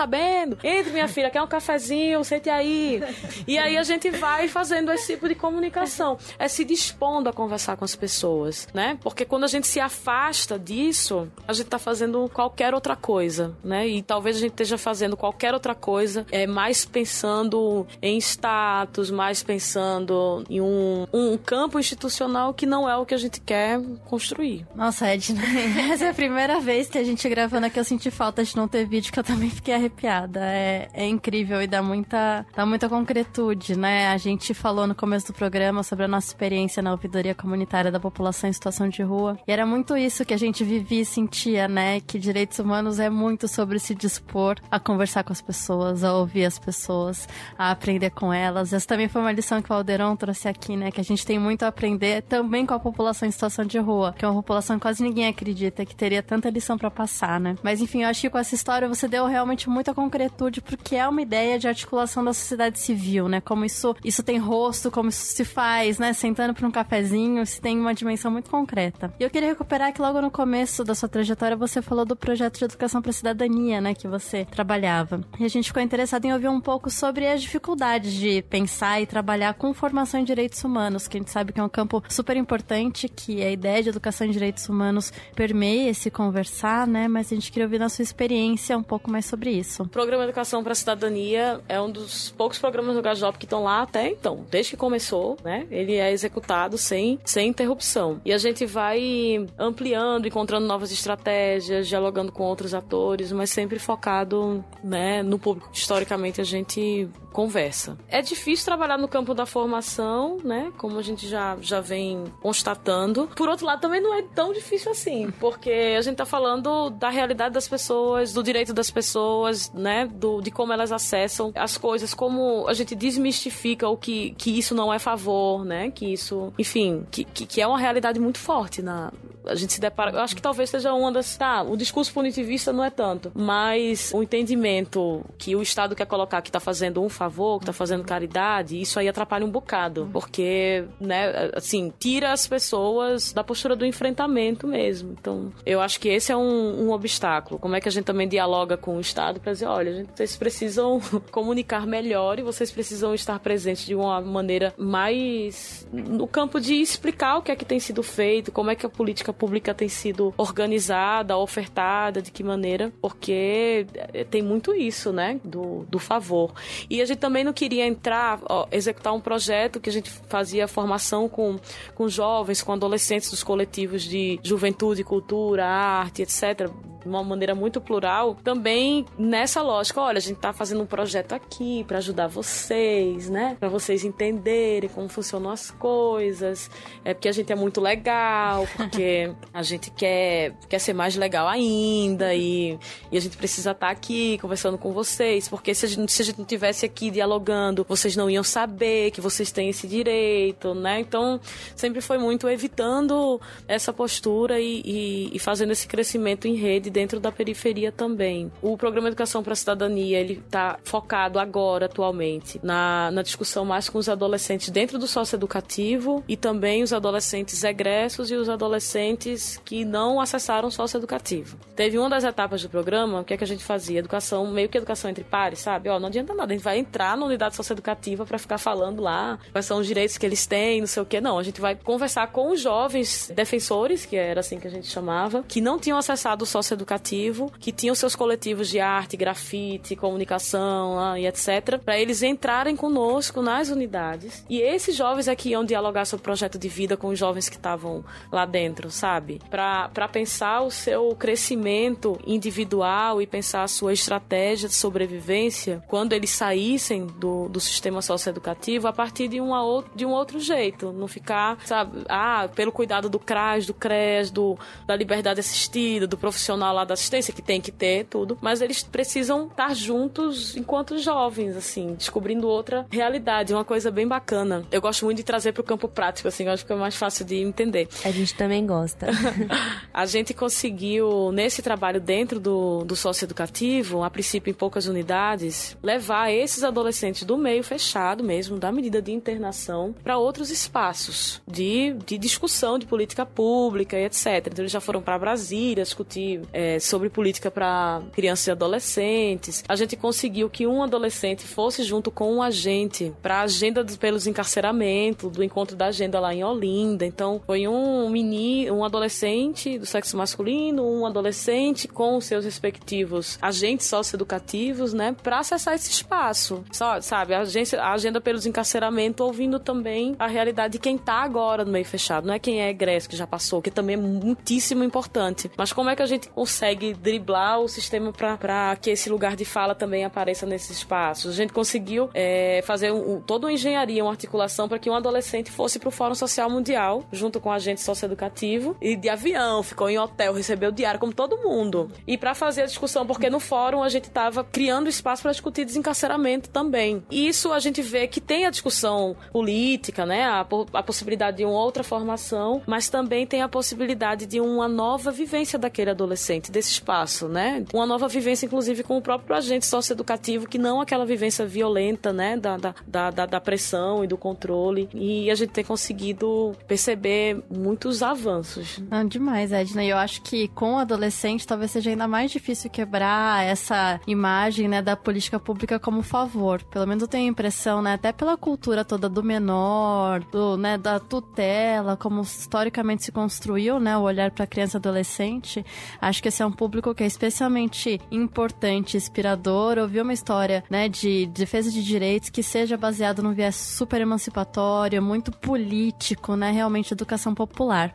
sabendo? Entre, minha filha, quer um cafezinho, sente aí. E aí a gente vai fazendo esse tipo de comunicação. É se dispondo a conversar com as pessoas, né? Porque quando a gente se afasta disso, a gente tá fazendo qualquer outra coisa, né? E talvez a gente esteja fazendo qualquer outra coisa, é mais pensando em status, mais pensando em um, um campo institucional que não é o que a gente quer construir. Nossa, Edna, essa é a primeira vez que a gente gravando aqui eu senti falta de não ter vídeo, que eu também fiquei arrepiada. É, é incrível e dá muita, dá muita concretude, né? A gente falou no começo do programa sobre a nossa experiência na ouvidoria comunitária da população em situação de rua. E era muito isso que a gente vivia e sentia, né? Que direitos humanos é muito sobre se dispor a conversar com as pessoas, a ouvir as pessoas, a aprender com elas. Essa também foi uma lição que o Alderon trouxe aqui, né? Que a gente tem muito a aprender também com a população em situação de rua, que é uma população que quase ninguém acredita que teria tanta lição para passar, né? Mas enfim, eu acho que com essa história você deu realmente muita concretude, porque é uma ideia de articulação da sociedade civil, né? Como isso, isso tem rosto, como isso se faz, né? Sentando para um cafezinho, se tem uma dimensão muito concreta. E eu queria recuperar que logo no começo da sua trajetória você falou do projeto de educação para cidadania, né? Que você trabalhava. E a gente ficou interessado em ouvir um pouco sobre as dificuldades de pensar e trabalhar com formação em direitos humanos, que a gente sabe que é um campo super importante, que a ideia de educação em direitos humanos permeia esse conversar, né? Mas a gente queria ouvir na sua experiência um pouco mais sobre isso. Programa Educação para a Cidadania é um dos poucos programas do Gajop que estão lá até então, desde que começou, né? Ele é executado sem, sem interrupção. E a gente vai ampliando, encontrando novas estratégias, dialogando com outros atores, mas sempre focado, né, no público que historicamente a gente conversa. É difícil trabalhar no campo da formação, né? Como a gente já, já vem constatando. Por outro lado, também não é tão difícil assim, porque a gente tá falando da realidade das pessoas, do direito das pessoas, né? Do, de como elas acessam as coisas, como a gente desmistifica o que, que isso não é favor, né? Que isso, enfim, que, que, que é uma realidade muito forte na, a gente se depara. Eu acho que talvez seja uma das. Tá, o discurso punitivista não é tanto, mas o entendimento que o Estado quer colocar que está fazendo um favor, que está fazendo caridade, isso aí atrapalha um bocado, porque, né, assim, tira as pessoas da postura do enfrentamento mesmo. Então, eu acho que esse é um, um obstáculo. Como é que a gente também dialoga com o Estado para dizer, olha, vocês precisam comunicar melhor e vocês precisam estar presentes de uma maneira mais no campo de explicar o que é que tem sido feito, como é que a política pública tem sido organizada, ofertada, de que maneira, porque eh, tem muito isso, né, do, do favor. E a gente também não queria entrar, ó, executar um projeto que a gente fazia formação com, com jovens, com adolescentes dos coletivos de juventude, cultura, arte, etc de uma maneira muito plural, também nessa lógica, olha, a gente tá fazendo um projeto aqui para ajudar vocês, né? Para vocês entenderem como funcionam as coisas. É porque a gente é muito legal, porque a gente quer, quer ser mais legal ainda e, e a gente precisa estar tá aqui conversando com vocês, porque se a, gente, se a gente não tivesse aqui dialogando, vocês não iam saber que vocês têm esse direito, né? Então, sempre foi muito evitando essa postura e, e, e fazendo esse crescimento em rede dentro da periferia também. O programa Educação para a Cidadania, ele está focado agora, atualmente, na, na discussão mais com os adolescentes dentro do socioeducativo e também os adolescentes egressos e os adolescentes que não acessaram o socioeducativo. Teve uma das etapas do programa, o que é que a gente fazia? Educação, meio que educação entre pares, sabe? Ó, não adianta nada, a gente vai entrar na unidade socioeducativa para ficar falando lá quais são os direitos que eles têm, não sei o que. Não, a gente vai conversar com os jovens defensores, que era assim que a gente chamava, que não tinham acessado o socioeducativo educativo, que tinham seus coletivos de arte, grafite, comunicação e etc., para eles entrarem conosco nas unidades. E esses jovens é iam dialogar sobre o projeto de vida com os jovens que estavam lá dentro, sabe? Para pensar o seu crescimento individual e pensar a sua estratégia de sobrevivência quando eles saíssem do, do sistema socioeducativo a partir de, uma, de um outro jeito. Não ficar, sabe, ah, pelo cuidado do CRAS, do CRES, do, da liberdade assistida, do profissional lá da assistência, que tem que ter tudo, mas eles precisam estar juntos enquanto jovens, assim, descobrindo outra realidade, uma coisa bem bacana. Eu gosto muito de trazer para o campo prático, assim, eu acho que é mais fácil de entender. A gente também gosta. a gente conseguiu, nesse trabalho dentro do, do socioeducativo, a princípio em poucas unidades, levar esses adolescentes do meio fechado mesmo, da medida de internação, para outros espaços de, de discussão de política pública e etc. Então eles já foram para Brasília discutir é, é, sobre política para crianças e adolescentes. A gente conseguiu que um adolescente fosse junto com um agente para a agenda dos, pelos encarceramentos, do encontro da agenda lá em Olinda. Então, foi um menino, um adolescente do sexo masculino, um adolescente com seus respectivos agentes socioeducativos, né, para acessar esse espaço. Só, sabe, a, agência, a agenda pelos encarceramentos, ouvindo também a realidade de quem tá agora no meio fechado, não é quem é egresso que já passou, que também é muitíssimo importante. Mas como é que a gente consegue driblar o sistema para que esse lugar de fala também apareça nesses espaços. A gente conseguiu é, fazer um, toda uma engenharia, uma articulação para que um adolescente fosse para o Fórum Social Mundial, junto com agente socioeducativo, e de avião, ficou em hotel, recebeu diário, como todo mundo. E para fazer a discussão, porque no fórum a gente estava criando espaço para discutir desencarceramento também. E isso a gente vê que tem a discussão política, né, a, a possibilidade de uma outra formação, mas também tem a possibilidade de uma nova vivência daquele adolescente adolescente desse espaço, né? Uma nova vivência, inclusive, com o próprio agente socioeducativo, que não aquela vivência violenta, né? Da, da, da, da pressão e do controle. E a gente tem conseguido perceber muitos avanços. Não, demais, Edna. E eu acho que com o adolescente talvez seja ainda mais difícil quebrar essa imagem, né, da política pública como favor. Pelo menos eu tenho a impressão, né, até pela cultura toda do menor, do, né, da tutela, como historicamente se construiu, né, o olhar para criança e adolescente. Acho que esse é um público que é especialmente importante, inspirador, ouvir uma história, né, de defesa de direitos que seja baseado num viés super emancipatório, muito político, né, realmente educação popular.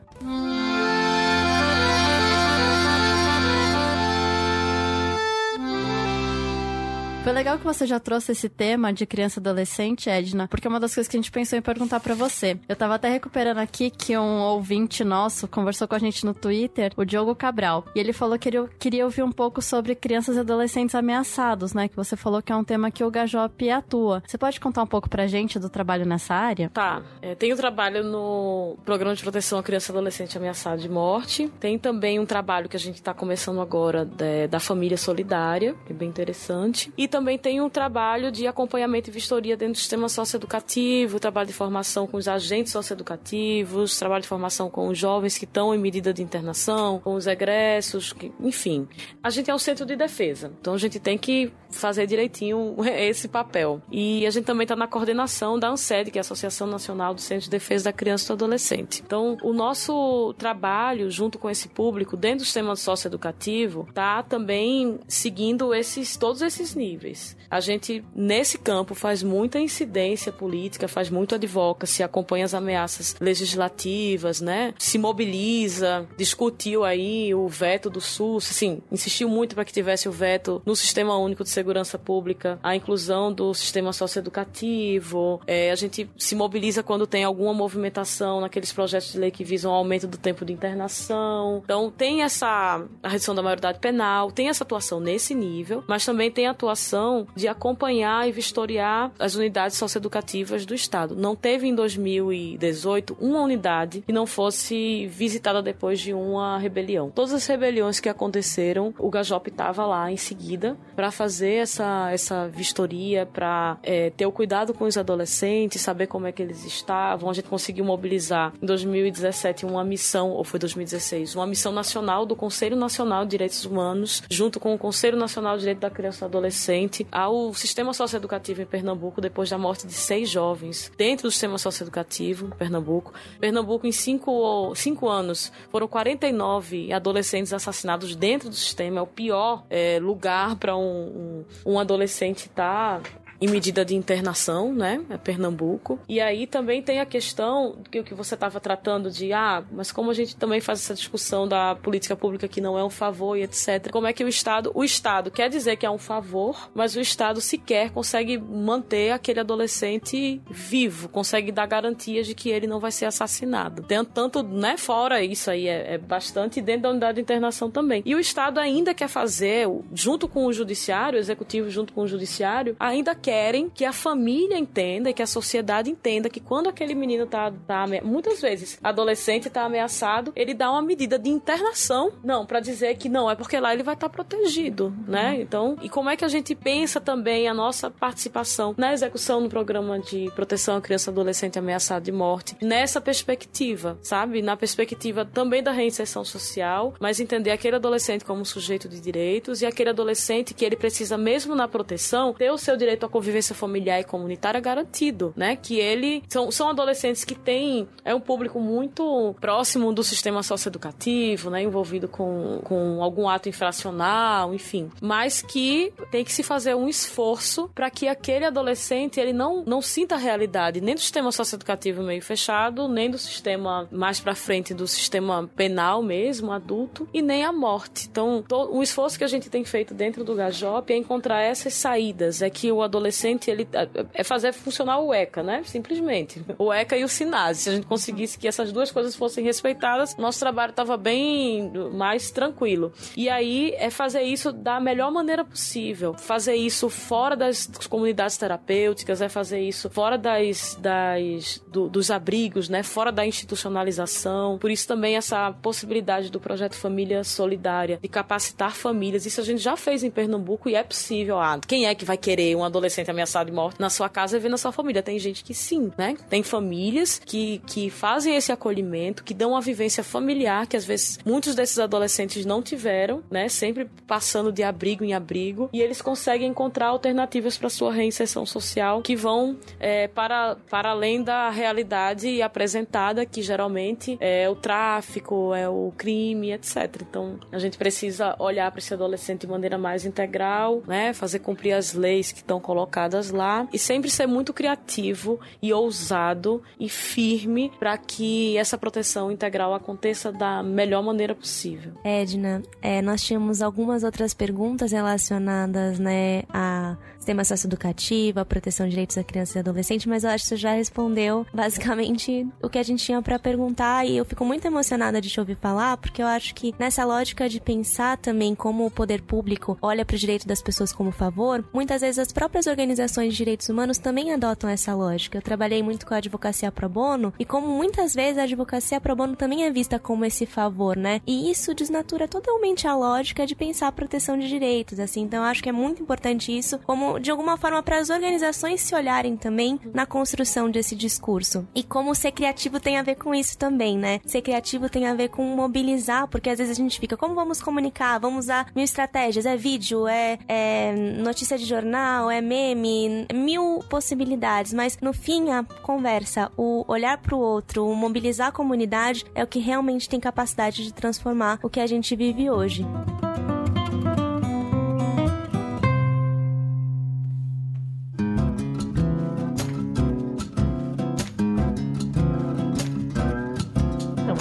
Foi legal que você já trouxe esse tema de criança e adolescente, Edna, porque é uma das coisas que a gente pensou em perguntar para você. Eu tava até recuperando aqui que um ouvinte nosso conversou com a gente no Twitter, o Diogo Cabral, e ele falou que ele queria ouvir um pouco sobre crianças e adolescentes ameaçados, né? Que você falou que é um tema que o Gajop atua. Você pode contar um pouco pra gente do trabalho nessa área? Tá. É, tem um trabalho no Programa de Proteção à Criança e Adolescente Ameaçado de Morte. Tem também um trabalho que a gente está começando agora de, da Família Solidária, que é bem interessante. E também tem um trabalho de acompanhamento e vistoria dentro do sistema socioeducativo, trabalho de formação com os agentes socioeducativos, trabalho de formação com os jovens que estão em medida de internação, com os egressos, enfim. A gente é um centro de defesa, então a gente tem que fazer direitinho esse papel. E a gente também está na coordenação da ANSED, que é a Associação Nacional do Centro de Defesa da Criança e do Adolescente. Então, o nosso trabalho junto com esse público dentro do sistema socioeducativo está também seguindo esses todos esses níveis. A gente, nesse campo, faz muita incidência política, faz muito advocacy, acompanha as ameaças legislativas, né? Se mobiliza, discutiu aí o veto do SUS, assim, insistiu muito para que tivesse o veto no Sistema Único de Segurança Pública, a inclusão do sistema socioeducativo. É, a gente se mobiliza quando tem alguma movimentação naqueles projetos de lei que visam o aumento do tempo de internação. Então, tem essa a redução da maioridade penal, tem essa atuação nesse nível, mas também tem a atuação de acompanhar e vistoriar as unidades socioeducativas do Estado. Não teve em 2018 uma unidade que não fosse visitada depois de uma rebelião. Todas as rebeliões que aconteceram, o Gajop estava lá em seguida para fazer essa, essa vistoria, para é, ter o cuidado com os adolescentes, saber como é que eles estavam. A gente conseguiu mobilizar em 2017 uma missão, ou foi 2016, uma missão nacional do Conselho Nacional de Direitos Humanos, junto com o Conselho Nacional de Direito da Criança e do Adolescente, ao sistema socioeducativo em Pernambuco depois da morte de seis jovens dentro do sistema socioeducativo em Pernambuco. Pernambuco, em cinco, cinco anos, foram 49 adolescentes assassinados dentro do sistema. É o pior é, lugar para um, um, um adolescente estar tá em medida de internação, né? É Pernambuco. E aí também tem a questão que o que você estava tratando de, ah, mas como a gente também faz essa discussão da política pública que não é um favor e etc. Como é que o Estado, o Estado quer dizer que é um favor, mas o Estado sequer consegue manter aquele adolescente vivo, consegue dar garantias de que ele não vai ser assassinado. Tanto, né, fora isso aí, é, é bastante dentro da unidade de internação também. E o Estado ainda quer fazer, junto com o judiciário, o executivo junto com o judiciário, ainda querem que a família entenda e que a sociedade entenda que quando aquele menino tá, tá muitas vezes adolescente tá ameaçado, ele dá uma medida de internação, não, para dizer que não, é porque lá ele vai estar tá protegido, né? Então, e como é que a gente pensa também a nossa participação na execução do programa de proteção à criança e adolescente ameaçado de morte nessa perspectiva, sabe? Na perspectiva também da reinserção social, mas entender aquele adolescente como sujeito de direitos e aquele adolescente que ele precisa mesmo na proteção ter o seu direito à convivência familiar e comunitária garantido, né? Que ele são, são adolescentes que têm é um público muito próximo do sistema socioeducativo, né? Envolvido com, com algum ato infracional, enfim, mas que tem que se fazer um esforço para que aquele adolescente ele não não sinta a realidade nem do sistema socioeducativo meio fechado, nem do sistema mais para frente do sistema penal mesmo, adulto, e nem a morte. Então, o esforço que a gente tem feito dentro do Gajop é encontrar essas saídas, é que o adolescente adolescente, ele é fazer funcionar o ECA, né? Simplesmente. O ECA e o SINASE. Se a gente conseguisse que essas duas coisas fossem respeitadas, nosso trabalho estava bem mais tranquilo. E aí é fazer isso da melhor maneira possível. Fazer isso fora das comunidades terapêuticas, é fazer isso fora das, das do, dos abrigos, né? Fora da institucionalização. Por isso também essa possibilidade do projeto Família Solidária de capacitar famílias. Isso a gente já fez em Pernambuco e é possível. Ah, quem é que vai querer um adolescente adolescente ameaçado de morte na sua casa ver na sua família. Tem gente que sim, né? Tem famílias que, que fazem esse acolhimento, que dão uma vivência familiar que às vezes muitos desses adolescentes não tiveram, né? Sempre passando de abrigo em abrigo e eles conseguem encontrar alternativas para sua reinserção social que vão é, para, para além da realidade apresentada, que geralmente é o tráfico, é o crime, etc. Então a gente precisa olhar para esse adolescente de maneira mais integral, né? Fazer cumprir as leis que estão colocadas colocadas lá e sempre ser muito criativo e ousado e firme para que essa proteção integral aconteça da melhor maneira possível. Edna, é, nós tínhamos algumas outras perguntas relacionadas né, a sistema socioeducativo, a proteção de direitos da criança e adolescente, mas eu acho que você já respondeu basicamente o que a gente tinha para perguntar e eu fico muito emocionada de te ouvir falar, porque eu acho que nessa lógica de pensar também como o poder público olha para o direito das pessoas como favor, muitas vezes as próprias organizações de direitos humanos também adotam essa lógica. Eu trabalhei muito com a advocacia pro bono e como muitas vezes a advocacia pro bono também é vista como esse favor, né? E isso desnatura totalmente a lógica de pensar a proteção de direitos, assim. Então eu acho que é muito importante isso, como de alguma forma para as organizações se olharem também na construção desse discurso. E como ser criativo tem a ver com isso também, né? Ser criativo tem a ver com mobilizar, porque às vezes a gente fica, como vamos comunicar? Vamos usar mil estratégias, é vídeo, é, é notícia de jornal, é meme, mil possibilidades, mas no fim a conversa, o olhar para o outro, o mobilizar a comunidade é o que realmente tem capacidade de transformar o que a gente vive hoje.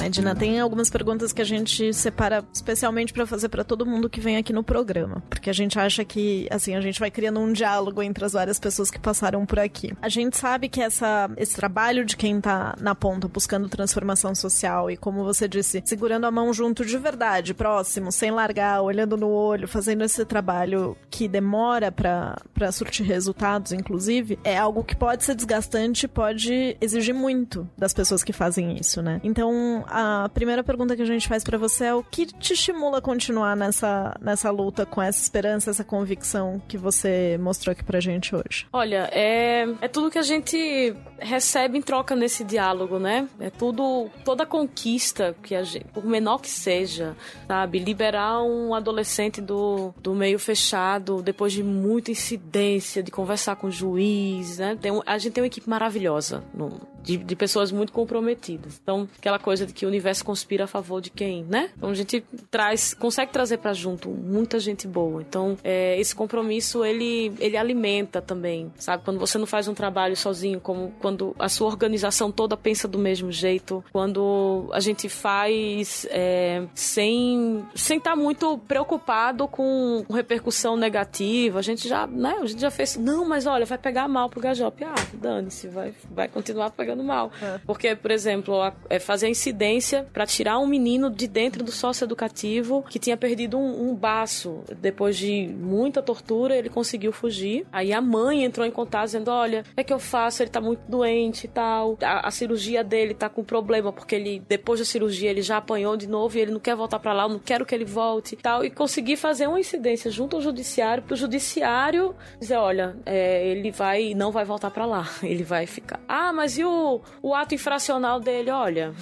Edna, tem algumas perguntas que a gente separa especialmente para fazer para todo mundo que vem aqui no programa, porque a gente acha que assim a gente vai criando um diálogo entre as várias pessoas que passaram por aqui. A gente sabe que essa esse trabalho de quem tá na ponta buscando transformação social e como você disse, segurando a mão junto de verdade, próximo, sem largar, olhando no olho, fazendo esse trabalho que demora para surtir resultados, inclusive, é algo que pode ser desgastante, pode exigir muito das pessoas que fazem isso, né? Então, a primeira pergunta que a gente faz para você é o que te estimula a continuar nessa, nessa luta com essa esperança, essa convicção que você mostrou aqui pra gente hoje? Olha, é, é tudo que a gente recebe em troca nesse diálogo, né? É tudo, toda conquista que a gente, por menor que seja, sabe? Liberar um adolescente do, do meio fechado depois de muita incidência, de conversar com o juiz, né? Tem, a gente tem uma equipe maravilhosa no, de, de pessoas muito comprometidas. Então, aquela coisa de que o universo conspira a favor de quem, né? Então a gente traz, consegue trazer para junto muita gente boa. Então é, esse compromisso ele ele alimenta também, sabe? Quando você não faz um trabalho sozinho, como quando a sua organização toda pensa do mesmo jeito, quando a gente faz é, sem sem estar tá muito preocupado com repercussão negativa, a gente já, né? A gente já fez, não, mas olha, vai pegar mal pro Gajop. Ah, dane-se, vai vai continuar pegando mal. É. Porque, por exemplo, a, é fazer incidência para tirar um menino de dentro do sócio educativo que tinha perdido um, um baço. Depois de muita tortura, ele conseguiu fugir. Aí a mãe entrou em contato dizendo: Olha, o que é que eu faço? Ele tá muito doente e tal. A, a, cirurgia dele tá com problema porque ele, depois da cirurgia, ele já apanhou de novo e ele não quer voltar para lá. Eu não quero que ele volte e tal. E consegui fazer uma incidência junto ao judiciário pro judiciário dizer: Olha, é, ele vai, não vai voltar para lá. Ele vai ficar. Ah, mas e o, o ato infracional dele? Olha,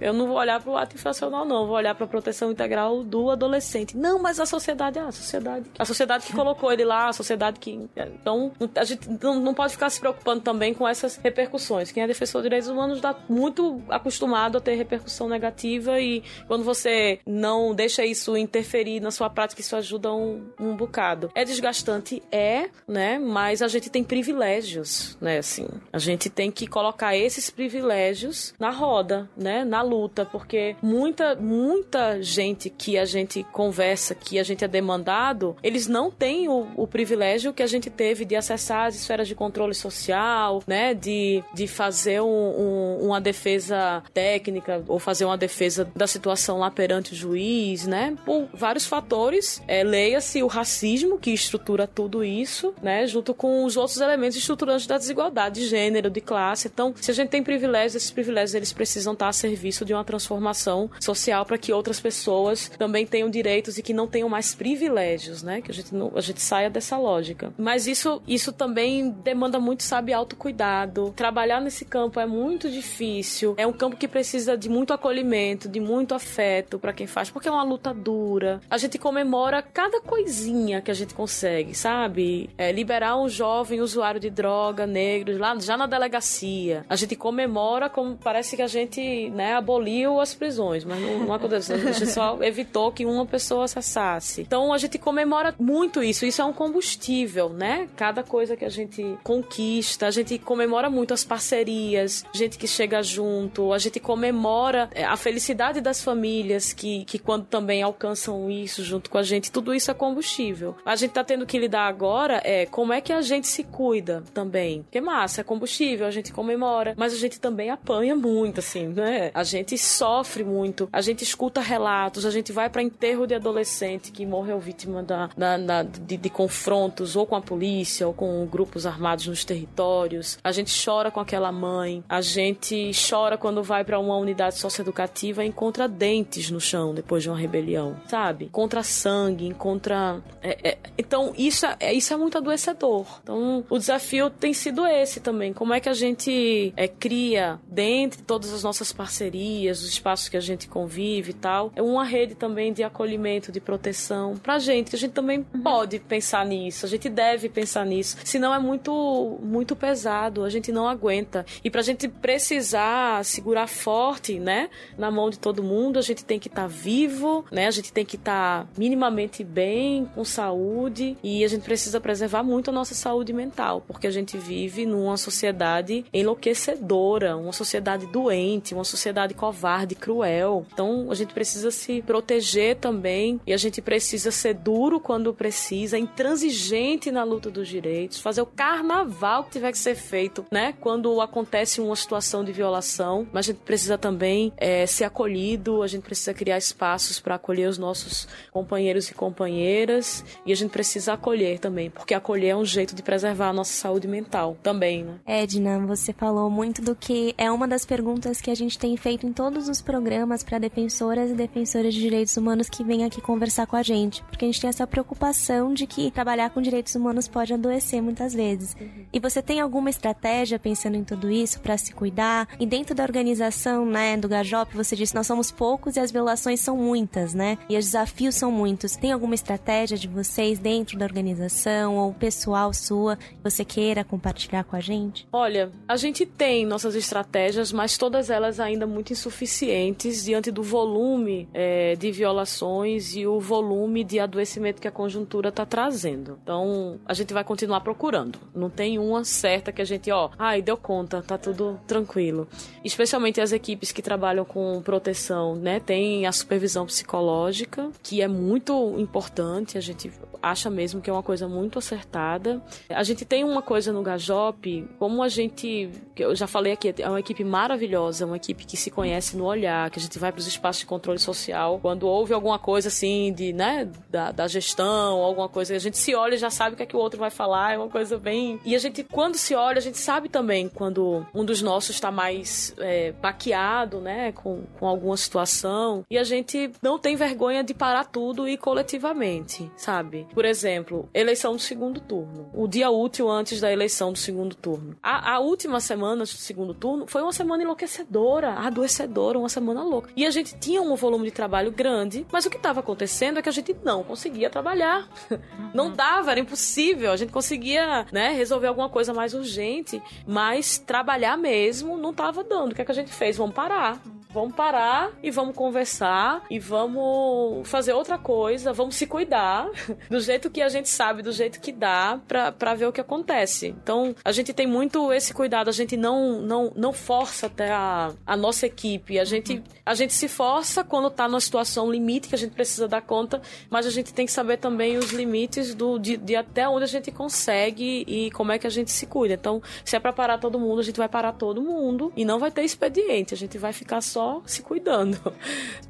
Eu não vou olhar para o ato infracional, não. Eu vou olhar para a proteção integral do adolescente. Não, mas a sociedade, ah, a sociedade. A sociedade que colocou ele lá, a sociedade que. Então, a gente não, não pode ficar se preocupando também com essas repercussões. Quem é defensor de direitos humanos está muito acostumado a ter repercussão negativa e quando você não deixa isso interferir na sua prática, isso ajuda um, um bocado. É desgastante? É, né? Mas a gente tem privilégios, né? Assim, a gente tem que colocar esses privilégios na roda, né? Na luta, porque muita, muita gente que a gente conversa, que a gente é demandado, eles não têm o, o privilégio que a gente teve de acessar as esferas de controle social, né? De, de fazer um, um, uma defesa técnica ou fazer uma defesa da situação lá perante o juiz, né? Por vários fatores. É, Leia-se o racismo que estrutura tudo isso, né? Junto com os outros elementos estruturantes da desigualdade de gênero, de classe. Então, se a gente tem privilégios, esses privilégios eles precisam estar a serviço serviço de uma transformação social para que outras pessoas também tenham direitos e que não tenham mais privilégios, né? Que a gente, não, a gente saia dessa lógica. Mas isso, isso também demanda muito, sabe, autocuidado. Trabalhar nesse campo é muito difícil. É um campo que precisa de muito acolhimento, de muito afeto para quem faz, porque é uma luta dura. A gente comemora cada coisinha que a gente consegue, sabe? É, liberar um jovem usuário de droga negro lá já na delegacia. A gente comemora como parece que a gente, né, aboliu as prisões, mas não, não aconteceu. A gente só evitou que uma pessoa acessasse. Então a gente comemora muito isso. Isso é um combustível, né? Cada coisa que a gente conquista, a gente comemora muito as parcerias, gente que chega junto, a gente comemora é, a felicidade das famílias que, que quando também alcançam isso junto com a gente, tudo isso é combustível. A gente tá tendo que lidar agora é como é que a gente se cuida também. Que massa, é combustível, a gente comemora, mas a gente também apanha muito, assim, né? A gente sofre muito, a gente escuta relatos, a gente vai para enterro de adolescente que morreu vítima da, da, da de, de confrontos ou com a polícia ou com grupos armados nos territórios. A gente chora com aquela mãe, a gente chora quando vai para uma unidade socioeducativa e encontra dentes no chão depois de uma rebelião, sabe? Encontra sangue, encontra. É, é... Então, isso é, isso é muito adoecedor. Então, o desafio tem sido esse também. Como é que a gente é, cria, dentre todas as nossas parcerias, os espaços que a gente convive e tal, é uma rede também de acolhimento, de proteção pra gente, que a gente também uhum. pode pensar nisso, a gente deve pensar nisso. Senão é muito, muito pesado, a gente não aguenta. E pra gente precisar segurar forte, né, na mão de todo mundo, a gente tem que estar tá vivo, né, a gente tem que estar tá minimamente bem, com saúde, e a gente precisa preservar muito a nossa saúde mental, porque a gente vive numa sociedade enlouquecedora, uma sociedade doente, uma sociedade covarde, cruel. Então a gente precisa se proteger também e a gente precisa ser duro quando precisa, intransigente na luta dos direitos, fazer o carnaval que tiver que ser feito, né? Quando acontece uma situação de violação, mas a gente precisa também é, ser acolhido, a gente precisa criar espaços para acolher os nossos companheiros e companheiras e a gente precisa acolher também, porque acolher é um jeito de preservar a nossa saúde mental também, né? Edna, você falou muito do que é uma das perguntas que a gente tem feito em todos os programas para defensoras e defensores de direitos humanos que vêm aqui conversar com a gente, porque a gente tem essa preocupação de que trabalhar com direitos humanos pode adoecer muitas vezes. Uhum. E você tem alguma estratégia pensando em tudo isso para se cuidar? E dentro da organização, né, do Gajop, você disse nós somos poucos e as violações são muitas, né? E os desafios são muitos. Tem alguma estratégia de vocês dentro da organização ou pessoal sua que você queira compartilhar com a gente? Olha, a gente tem nossas estratégias, mas todas elas ainda muito insuficientes diante do volume é, de violações e o volume de adoecimento que a conjuntura está trazendo. Então, a gente vai continuar procurando. Não tem uma certa que a gente, ó, ai, deu conta, tá tudo tranquilo. Especialmente as equipes que trabalham com proteção, né? Tem a supervisão psicológica, que é muito importante, a gente acha mesmo que é uma coisa muito acertada. A gente tem uma coisa no Gajop, como a gente, que eu já falei aqui, é uma equipe maravilhosa, uma equipe que se conhece no olhar, que a gente vai para os espaços de controle social, quando houve alguma coisa assim de, né, da, da gestão, alguma coisa, a gente se olha e já sabe o que é que o outro vai falar, é uma coisa bem... E a gente, quando se olha, a gente sabe também quando um dos nossos está mais é, baqueado, né, com, com alguma situação, e a gente não tem vergonha de parar tudo e coletivamente, sabe? Por exemplo, eleição do segundo turno. O dia útil antes da eleição do segundo turno. A, a última semana do segundo turno foi uma semana enlouquecedora, adoecedora, uma semana louca. E a gente tinha um volume de trabalho grande, mas o que estava acontecendo é que a gente não conseguia trabalhar. Uhum. Não dava, era impossível. A gente conseguia, né, resolver alguma coisa mais urgente, mas trabalhar mesmo não estava dando. O que, é que a gente fez? Vamos parar. Vamos parar e vamos conversar e vamos fazer outra coisa, vamos se cuidar do jeito que a gente sabe, do jeito que dá para ver o que acontece. Então, a gente tem muito esse cuidado, a gente não não, não força até a, a nossa equipe, a gente a gente se força quando tá numa situação limite que a gente precisa dar conta, mas a gente tem que saber também os limites do de, de até onde a gente consegue e como é que a gente se cuida. Então, se é para parar todo mundo, a gente vai parar todo mundo e não vai ter expediente, a gente vai ficar só só se cuidando.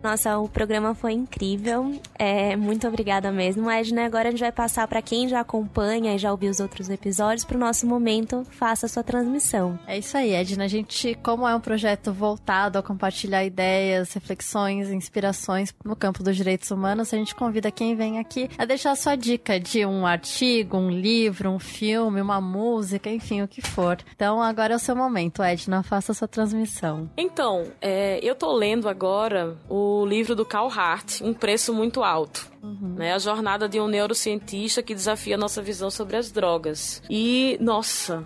Nossa, o programa foi incrível. É, muito obrigada mesmo, Edna. Agora a gente vai passar para quem já acompanha e já ouviu os outros episódios para o nosso momento Faça a sua transmissão. É isso aí, Edna. A gente, como é um projeto voltado a compartilhar ideias, reflexões, inspirações no campo dos direitos humanos, a gente convida quem vem aqui a deixar a sua dica de um artigo, um livro, um filme, uma música, enfim, o que for. Então agora é o seu momento, Edna. Faça a sua transmissão. Então, é, eu tô lendo agora o livro do Carl Hart, Um Preço Muito Alto. Uhum. Né? A jornada de um neurocientista que desafia a nossa visão sobre as drogas. E, nossa,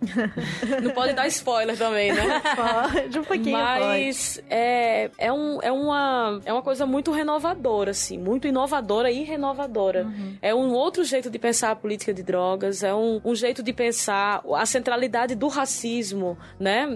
não pode dar spoiler também, né? Pode, um pouquinho Mas é, é, um, é, uma, é uma coisa muito renovadora, assim, muito inovadora e renovadora. Uhum. É um outro jeito de pensar a política de drogas, é um, um jeito de pensar a centralidade do racismo, né?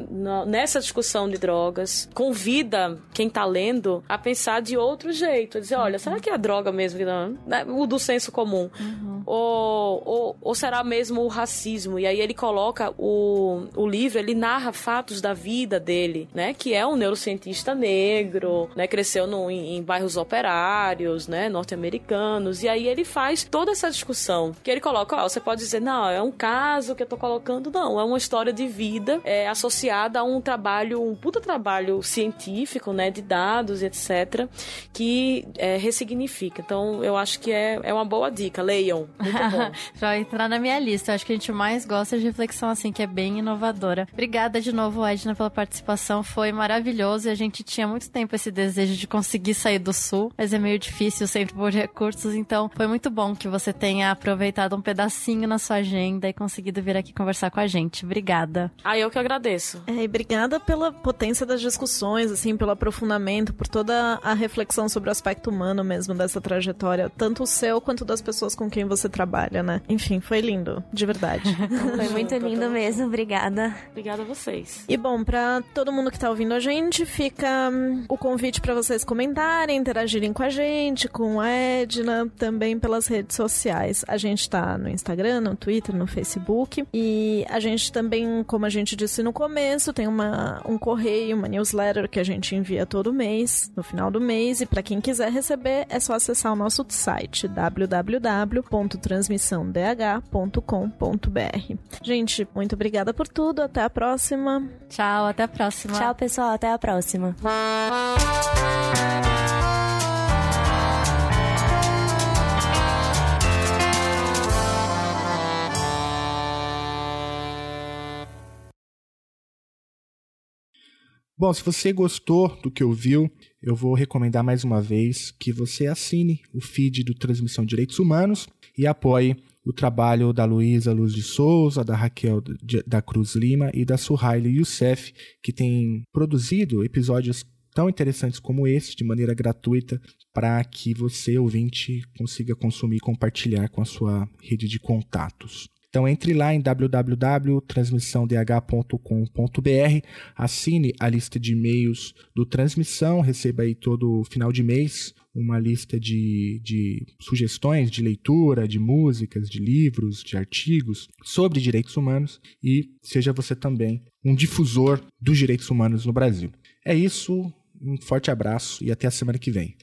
Nessa discussão de drogas. Convida quem tá lendo a pensar de outro jeito. A dizer, olha, será que a droga mesmo que não... Né? O do senso comum. Uhum. Ou, ou, ou será mesmo o racismo? E aí ele coloca o, o livro, ele narra fatos da vida dele, né? Que é um neurocientista negro, né? Cresceu no, em, em bairros operários, né? Norte-americanos. E aí ele faz toda essa discussão. Que ele coloca, ó, você pode dizer, não, é um caso que eu tô colocando. Não, é uma história de vida é, associada a um trabalho, um puta trabalho científico, né? De dados e etc. Que é, ressignifica. Então, eu acho que é, é uma boa dica. Leiam. Muito bom. Vai entrar na minha lista. Eu acho que a gente mais gosta de reflexão assim que é bem inovadora. Obrigada de novo, Edna, pela participação. Foi maravilhoso e a gente tinha muito tempo esse desejo de conseguir sair do Sul, mas é meio difícil sempre por recursos, então foi muito bom que você tenha aproveitado um pedacinho na sua agenda e conseguido vir aqui conversar com a gente. Obrigada. Ah, eu que agradeço. É, e obrigada pela potência das discussões, assim, pelo aprofundamento, por toda a reflexão sobre o aspecto humano mesmo dessa trajetória, tanto o seu quanto das pessoas com quem você trabalha, né? Enfim, foi lindo, de verdade. foi muito lindo mesmo, obrigada. Obrigada a vocês. E bom, para todo mundo que tá ouvindo a gente, fica hum, o convite para vocês comentarem, interagirem com a gente, com a Edna, também pelas redes sociais. A gente tá no Instagram, no Twitter, no Facebook. E a gente também, como a gente disse no começo, tem uma, um correio, uma newsletter que a gente envia todo mês, no final do mês. E para quem quiser receber, é só acessar o nosso site www.transmissãodh.com.br. Gente, muito obrigada por tudo. Até a próxima. Tchau, até a próxima. Tchau, pessoal. Até a próxima. Bom, se você gostou do que ouviu, eu vou recomendar mais uma vez que você assine o feed do Transmissão Direitos Humanos e apoie o trabalho da Luísa Luz de Souza, da Raquel da Cruz Lima e da Suhaile Youssef, que tem produzido episódios tão interessantes como esse, de maneira gratuita, para que você, ouvinte, consiga consumir e compartilhar com a sua rede de contatos. Então entre lá em www.transmissãodh.com.br, assine a lista de e-mails do Transmissão, receba aí todo final de mês uma lista de, de sugestões de leitura, de músicas, de livros, de artigos sobre direitos humanos e seja você também um difusor dos direitos humanos no Brasil. É isso, um forte abraço e até a semana que vem.